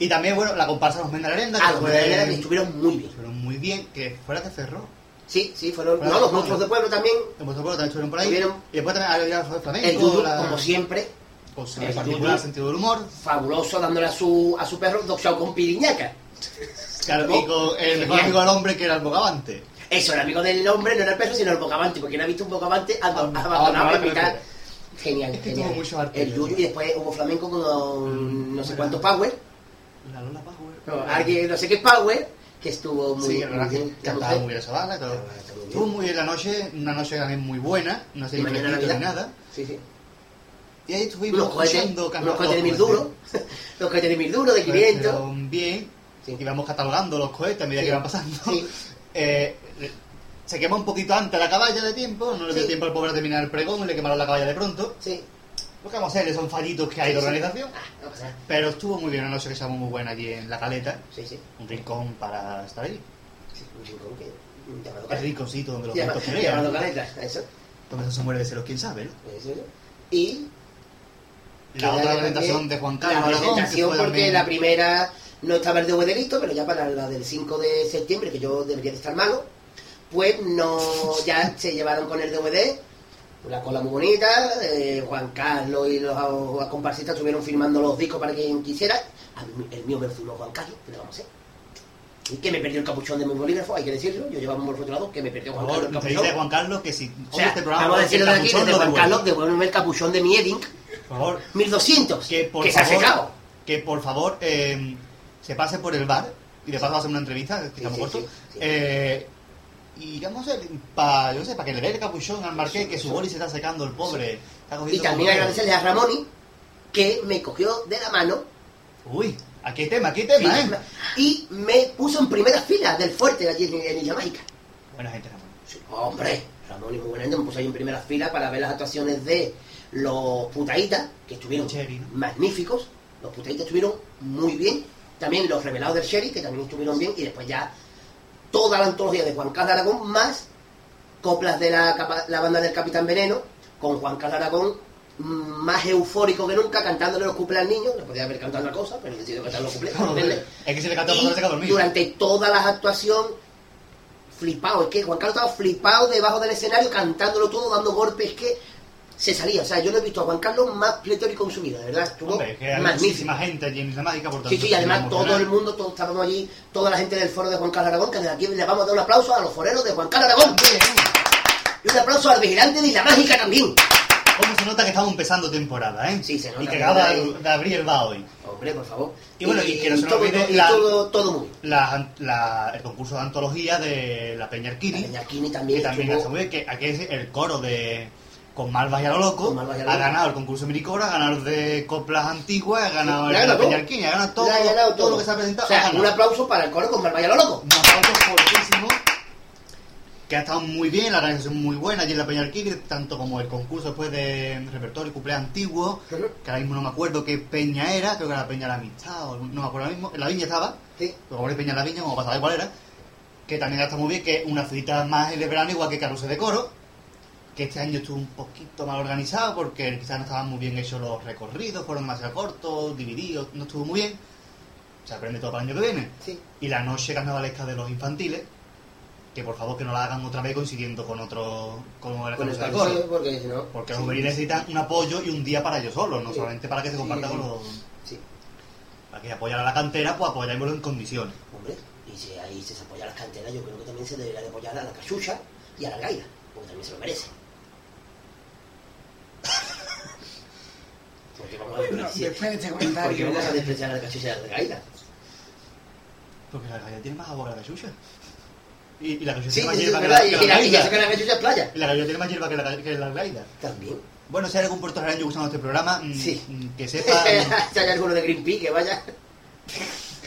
Y también, bueno, la comparsa Los de la Arenda, Ah, los que estuvieron muy bien. estuvieron muy bien, que fuera de Ferro. Sí, sí, fueron. No, los monstruos de pueblo también. En vuestro pueblo también estuvieron por ahí. Estuvieron- Y después también había fue flamenco. El la- como siempre, Con su el particular Yuyu. sentido del humor. fabuloso dándole a su, a su perro doxao con piriñaca. Claro, y con el mejor amigo del hombre que era el bogavante. Eso, el amigo del hombre no era el perro, sino el bocavante, porque no ha visto un bocavante Ab- abandonado en abandonado, mitad. Genial, Es que genial. tuvo mucho arte, el Yuyu, y después hubo flamenco con no sé cuántos Power. La Lola Power. No, alguien, no sé qué Power, que estuvo muy, Sí, muy bien. cantaba muy bien. La. Estuvo muy bien la noche, una noche también muy buena, no Y sé ni nada. Sí, sí. Y ahí estuvimos Unos cohetes, escuchando carnaval- cohetes de mil los duros. [laughs] los cohetes de mil duros, de Pues, 500. pero bien, Sí. íbamos catalogando los cohetes a medida Sí. que iban pasando. Sí. Eh, se quemó un poquito antes la caballa de tiempo, no le dio Sí. tiempo al pobre a terminar el pregón, le quemaron la caballa de pronto. Sí. Lo que vamos a hacer son fallitos que hay de sí. organización. Ah, no pasa nada. Pero estuvo muy bien una noche que estaba muy buena allí en la caleta, Sí, sí. un rincón para estar allí. Sí, un rincón que. Llamado El rinconcito donde los vientos Llamado pelean, caleta, eso. donde se muere de celos, quién sabe. ¿no? Y La otra presentación de Juan Carlos La presentación porque también- la primera no estaba el DVD listo, pero ya para la del 5 de septiembre, que yo debería de estar malo, pues no ya se llevaron con el DVD, la cola muy bonita, eh, Juan Carlos y los, los comparsistas estuvieron firmando los discos para quien quisiera. A mí- el mío me lo firmó Juan Carlos, ¿qué le vamos a hacer? Y que me perdió el capuchón de mi bolígrafo, hay que decirlo. Yo llevaba un bolígrafo que me perdió Juan favor, Carlos el te dice. Juan Carlos que si O oye sea, este programa, vamos a decirlo de aquí, desde Juan. Carlos, devuélveme el capuchón de mi Edding, Por favor, 1200, que por que se ha favor, secado. que por favor eh, se pase por el bar y de paso va a hacer una entrevista, que estamos cortos. Eh, y vamos a para yo sé, para que le dé el capuchón al marqués que su boli se está secando el pobre. Está Y también agradecerle a Ramoni, que me cogió de la mano Uy, aquí hay tema, aquí hay tema, ¿eh? y me puso en primera fila del fuerte allí en, en Isla Mágica. Buena gente, Ramón. Sí, hombre, Ramón y muy buena gente, me puso ahí en primera fila para ver las actuaciones de los putaitas, que estuvieron magníficos. Los putaitas estuvieron muy bien. También los revelados del Sherry, que también estuvieron bien. Y después ya toda la antología de Juan Carlos Aragón, más coplas de la, la banda del Capitán Veneno, con Juan Carlos Aragón mm, más eufórico que nunca, cantándole los cuplés al niño. Le podía haber cantado otra cosa, pero decidió cantar los verle. Es que se le Y por se dormido. durante todas las actuaciones, flipado. Es que Juan Carlos estaba flipado debajo del escenario, cantándolo todo, dando golpes, que se salía. O sea, yo no he visto a Juan Carlos más pletórico en su vida, de verdad. Estuvo Hombre, es que hay magnífico. muchísima gente allí en Isla Mágica, por tanto. Sí, sí, y además todo el mundo, todos estábamos allí, toda la gente del foro de Juan Carlos Aragón, que desde aquí le vamos a dar un aplauso a los foreros de Juan Carlos Aragón. Y un aplauso al vigilante de Isla Mágica también. ¿Cómo se nota que estamos empezando temporada, eh? Sí, se nota Y que acaba de, de abrir el va hoy. Hombre, por favor. Y bueno, y que no se nos todo, olvide y la- todo, todo muy. La, la- el concurso de antología de la Peña Arquini, Peñarquini también, que también estuvo- que aquí es el coro de con Malvas y a lo loco, y a ha ganado el concurso de Miricora, ha ganado de coplas antiguas, ha ganado Le el ha ganado Peña todo. Arquini, ha ganado todo, ha ganado todo lo que se ha presentado. O sea, ha un aplauso para el coro con Malvaya lo loco. Un aplauso fortísimo. Que ha estado muy bien, la organización muy buena allí en la Peña Arquini, tanto como el concurso después de repertorio y cumpleaños antiguo, que ahora mismo no me acuerdo qué peña era, creo que era la Peña de la Amistad, o no me acuerdo ahora mismo, en la viña estaba, Sí. pero como Peña de la Viña, como para saber cuál era, que también está muy bien, que una cita más en el verano, igual que Carrusel de Coro, que este año estuvo un poquito mal organizado porque quizás no estaban muy bien hechos los recorridos, fueron demasiado cortos, divididos, no estuvo muy bien. Se aprende todo para el año que viene. Sí. Y la noche carnavalesca de los infantiles, que por favor que no la hagan otra vez coincidiendo con otro, con el Con el carrusel, Coro. porque si no... Porque los sí, juveniles necesitan un apoyo y un día para ellos solos, no Sí. solamente para que se comparta Sí, con sí. los... Sí. Para que apoyar a la cantera, pues apoyémoslo en condiciones. Hombre, y si ahí se apoya a las canteras, yo creo que también se debería de apoyar a la cachucha y a la gaira, porque también se lo merece. Porque vamos a Bueno, después de este comentario, vamos a despreciar a la cachucha y a la gaira. Porque la galleta tiene más agua que la cachucha. Y, y la cachucha Sí, tiene más sí, hierba que la, y, que y la la- y eso que la cachucha es playa. Y la galleta tiene más hierba que la, que la gaita. También. Bueno, si hay algún puertorriqueño escuchando este programa, mm, Sí. mm, que [laughs] sepa mm, si hay alguno de Greenpeace que vaya...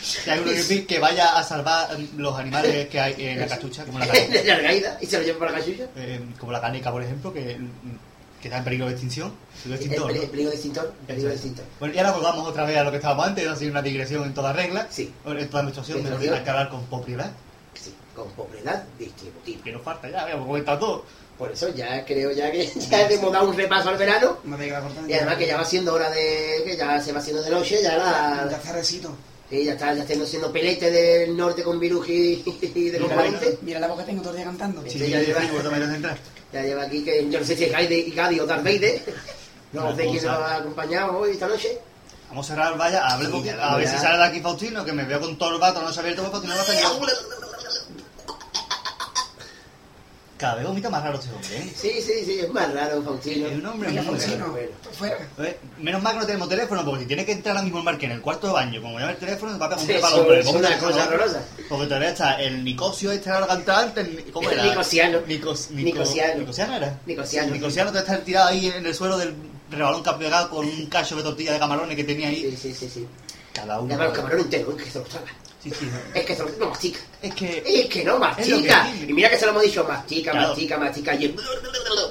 si hay alguno que, que vaya a salvar mm, los animales que hay en la cachucha, como la, [laughs] ca- de la gaira y se lo lleva para la cachucha. eh, como la caneca, por ejemplo, que, mm, que está en peligro de extinción. Peligro de El, extintor, el, ¿no? el peligro de extintor. El peligro de extintor. Bueno, y ahora volvamos otra vez a lo que estábamos antes, ha sido una digresión en toda regla. Sí. Bueno, en toda nuestra opción, Nuestra hay que hablar con propiedad. Sí, con propiedad distributiva. Que nos falta ya, habíamos comentado todo. Por eso ya creo ya que [laughs] ya hemos dado un repaso al verano. no te queda cortando. Y además que ya va siendo hora de. que ya se va haciendo de noche, ya Ya la. Sí, ya está, ya está siendo pelete del norte con virus y, y de Mira, componente. mira la voz que tengo todo el día cantando. Sí, [laughs] ya lleva- a. Ya aquí que yo no sé si es Gaide y Gadi o Darth Vader. [laughs] No sé quién nos ha acompañado hoy esta noche. Vamos a cerrar, vaya, a ver si sale de aquí Faustino, que me veo con todo el vato, no se ha abierto Faustino, no va a Cada vez vomita más raro este hombre, ¿eh? Sí, sí, sí, es más raro, Faustino. Es un hombre Venga, muy Faustino, raro. bueno. fuera. Eh, Menos mal que no tenemos teléfono, porque si tiene que entrar ahora mismo el marque en el cuarto de baño, como llama el teléfono, va a pegar un Sí, al hombre. es una el cosa horrorosa. Porque todavía está el Nicosio este ahora cantante, el- ¿cómo era? Nicosiano. Nicos, Nico- Nicosiano. ¿Nicosiano era? Nicosiano. Nicosiano te está tirado ahí en el suelo del rebalón que ha pegado con un cacho de tortilla de camarones que tenía ahí. Sí, sí, sí, sí. Cada uno. además los camarones enteros, es que se los traga. Sí, sí. Es que se los no mastica. Es que. Es que no mastica. que. Y mira que se lo hemos dicho, mastica, Claro. mastica, mastica. Y el...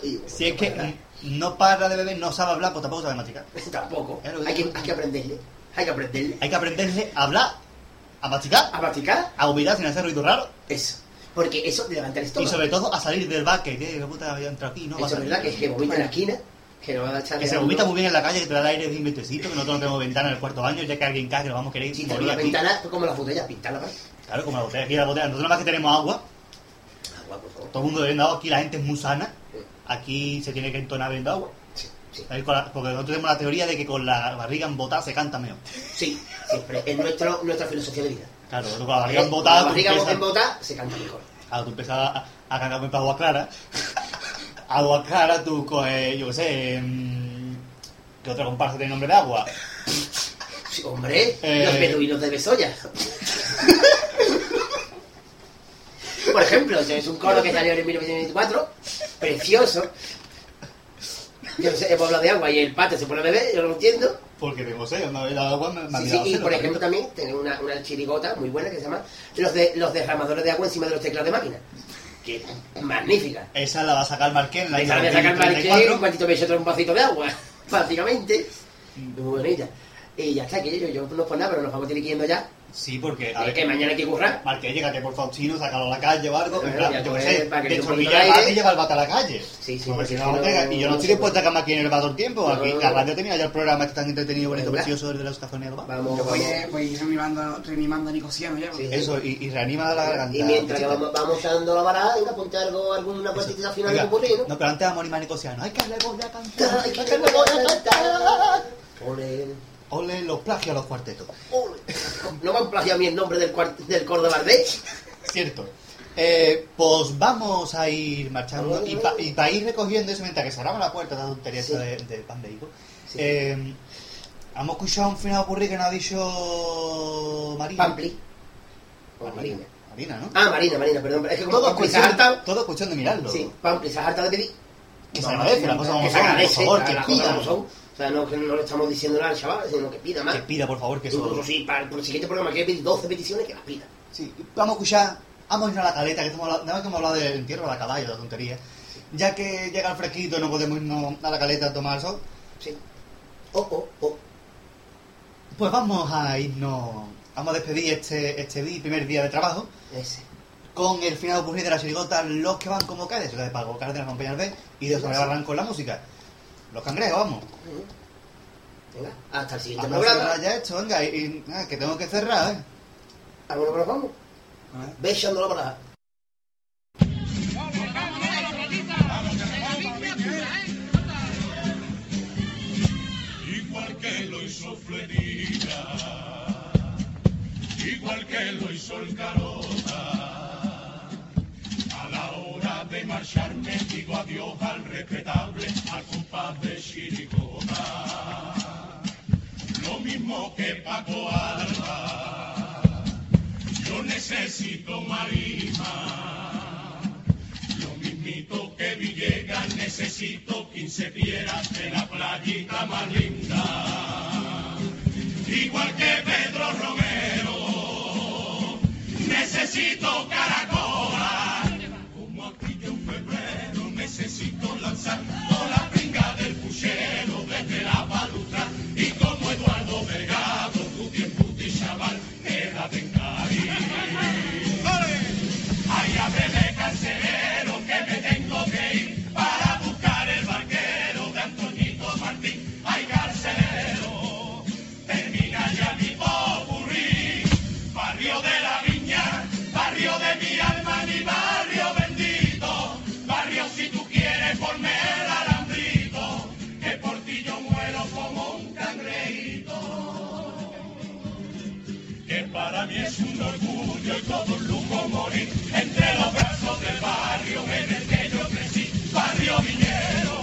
y- Si es que no para de beber, no sabe hablar, pues tampoco sabe masticar. Tampoco. Hay que, hay que aprenderle. Hay que aprenderle. Hay que aprenderle a hablar, a masticar, A masticar. a vomitar sin hacer ruido raro Eso. Porque eso levanta el y estómago. sobre todo a salir del bar, que puta había entrado aquí, ¿no? Eso es verdad que es que vomita en la esquina. Que no va a echar Que se vomita muy bien en la calle, que te da el aire bien ventecito, que nosotros no tenemos ventana en el cuarto baño, ya que alguien cae, que lo vamos a querer Si tenemos la ventana, pues como las botellas, pintarla más. Claro, como la botella, aquí la botella. Nosotros nada más que tenemos agua, Agua, por favor. todo el mundo bebiendo agua, aquí la gente es muy sana, aquí se tiene que entonar bebiendo agua. Sí, con la- porque nosotros tenemos la teoría de que con la barriga embotada se canta mejor. Sí, siempre. Es nuestro, nuestra filosofía de vida. Claro, con la barriga Eh, embotada, la tú barriga embotada se canta mejor. Claro, tú empiezas a, a cantar para agua clara. Agua clara, tú coges, yo qué sé, mm, ¿qué otra comparsa tiene nombre de agua? Sí, hombre, Eh. los beduinos de Besoya. Por ejemplo, es un coro que salió en 1924, precioso. Yo no sé, hemos hablado de agua y el pate se pone a beber, yo no lo entiendo. Porque tengo sed, una vez la agua me, me Sí, sí, y por ejemplo también tiene una, una chirigota muy buena que se llama Los, de, los derramadores de agua encima de los teclados de máquina. Que es magnífica. Esa la va a sacar Marquén en la Esa isla de sacar Mariquén, 34. cuantito me un vasito de agua, [laughs] básicamente. Muy bonita. Y ya está, que yo, yo no por nada, pero nos vamos a ir yendo ya. Sí, porque Es que mañana hay que currar. Marqués, llégate por Faustino, sácalo a la calle o algo. Bueno, plan, ya yo qué pues, sé, para que de le dé un poquito chorrilla de el bate y lleva el bate a la calle. Sí, sí, Porque porque si no, no no, pega. Y yo no estoy se dispuesto a quedarme aquí en el el tiempo. No, Aquí no, la radio tenía ya el programa este tan entretenido, bonito, Venga. precioso de los cajones. ¿no? Vamos, Yo voy, vamos. eh, voy reanimando, reanimando a Nicosiano ya. Sí. Eso, y, y reanima la garganta. Y mientras que vamos, vamos dando la varada, venga, ponte algo, alguna cuartita final de burrino. No, pero antes vamos a animar a Nicosiano. ¡Ay, que le voy a cantar! Ay, que voy a cantar. Ole, los plagios a los cuartetos. ole. No me han plagiado a mí el nombre del, del coro de Bardé. Cierto. Eh, pues vamos a ir marchando y para ir recogiendo eso mientras que cerramos la puerta de la tontería Sí. de, de pan de higo. Sí. Eh, hemos escuchado un final ocurrir que nos ha dicho Marina. Pampli. Marina. Marina, ¿no? Ah, Marina, Marina, perdón. Es que como Todo cuestión, hartado. todo cuestión de mirarlo. Sí, Pampli se ha hartado de pedir. Que se agradece, las cosas como son, por favor, que sea, no, que no le estamos diciendo nada al chaval, sino que pida más. Que pida, por favor, que eso... Incluso si para el siguiente programa quiere pedir 12 peticiones, que las pida. Sí, vamos a escuchar, vamos a ir a la caleta, que estamos hablando, nada más que hemos hablado del entierro la de la tontería. Ya que llega el fresquito, no podemos irnos a la caleta a tomar sol, Sí. Oh, oh, oh. pues vamos a irnos, vamos a despedir este, este día, primer día de trabajo, Ese. con el final ocurrido de la chirigota Los que van como caes, la de Paco Cárdenas Compañías B, y de Sonia Barran con la música. Los cangrejos, vamos. Venga, hasta el siguiente Vamos a programa. cerrar ya esto, venga, y, y, ah, que tengo que cerrar, ¿eh? Vámonos que nos vamos. Ve echando la parada. igual que lo hizo Fledita, igual que lo hizo el Carota. Marcharme digo adiós al respetable, al compás de Chiricota. Lo mismo que Paco Alba, yo necesito marima. Lo mismito que Villegas necesito 15 piedras de la playita más linda. Igual que Pedro Romero, necesito caracola. La pinga del puchero desde la balustra. Y como Eduardo Delgado, Para mí es un orgullo y todo un lujo morir entre los brazos del barrio en el que yo crecí, barrio minero.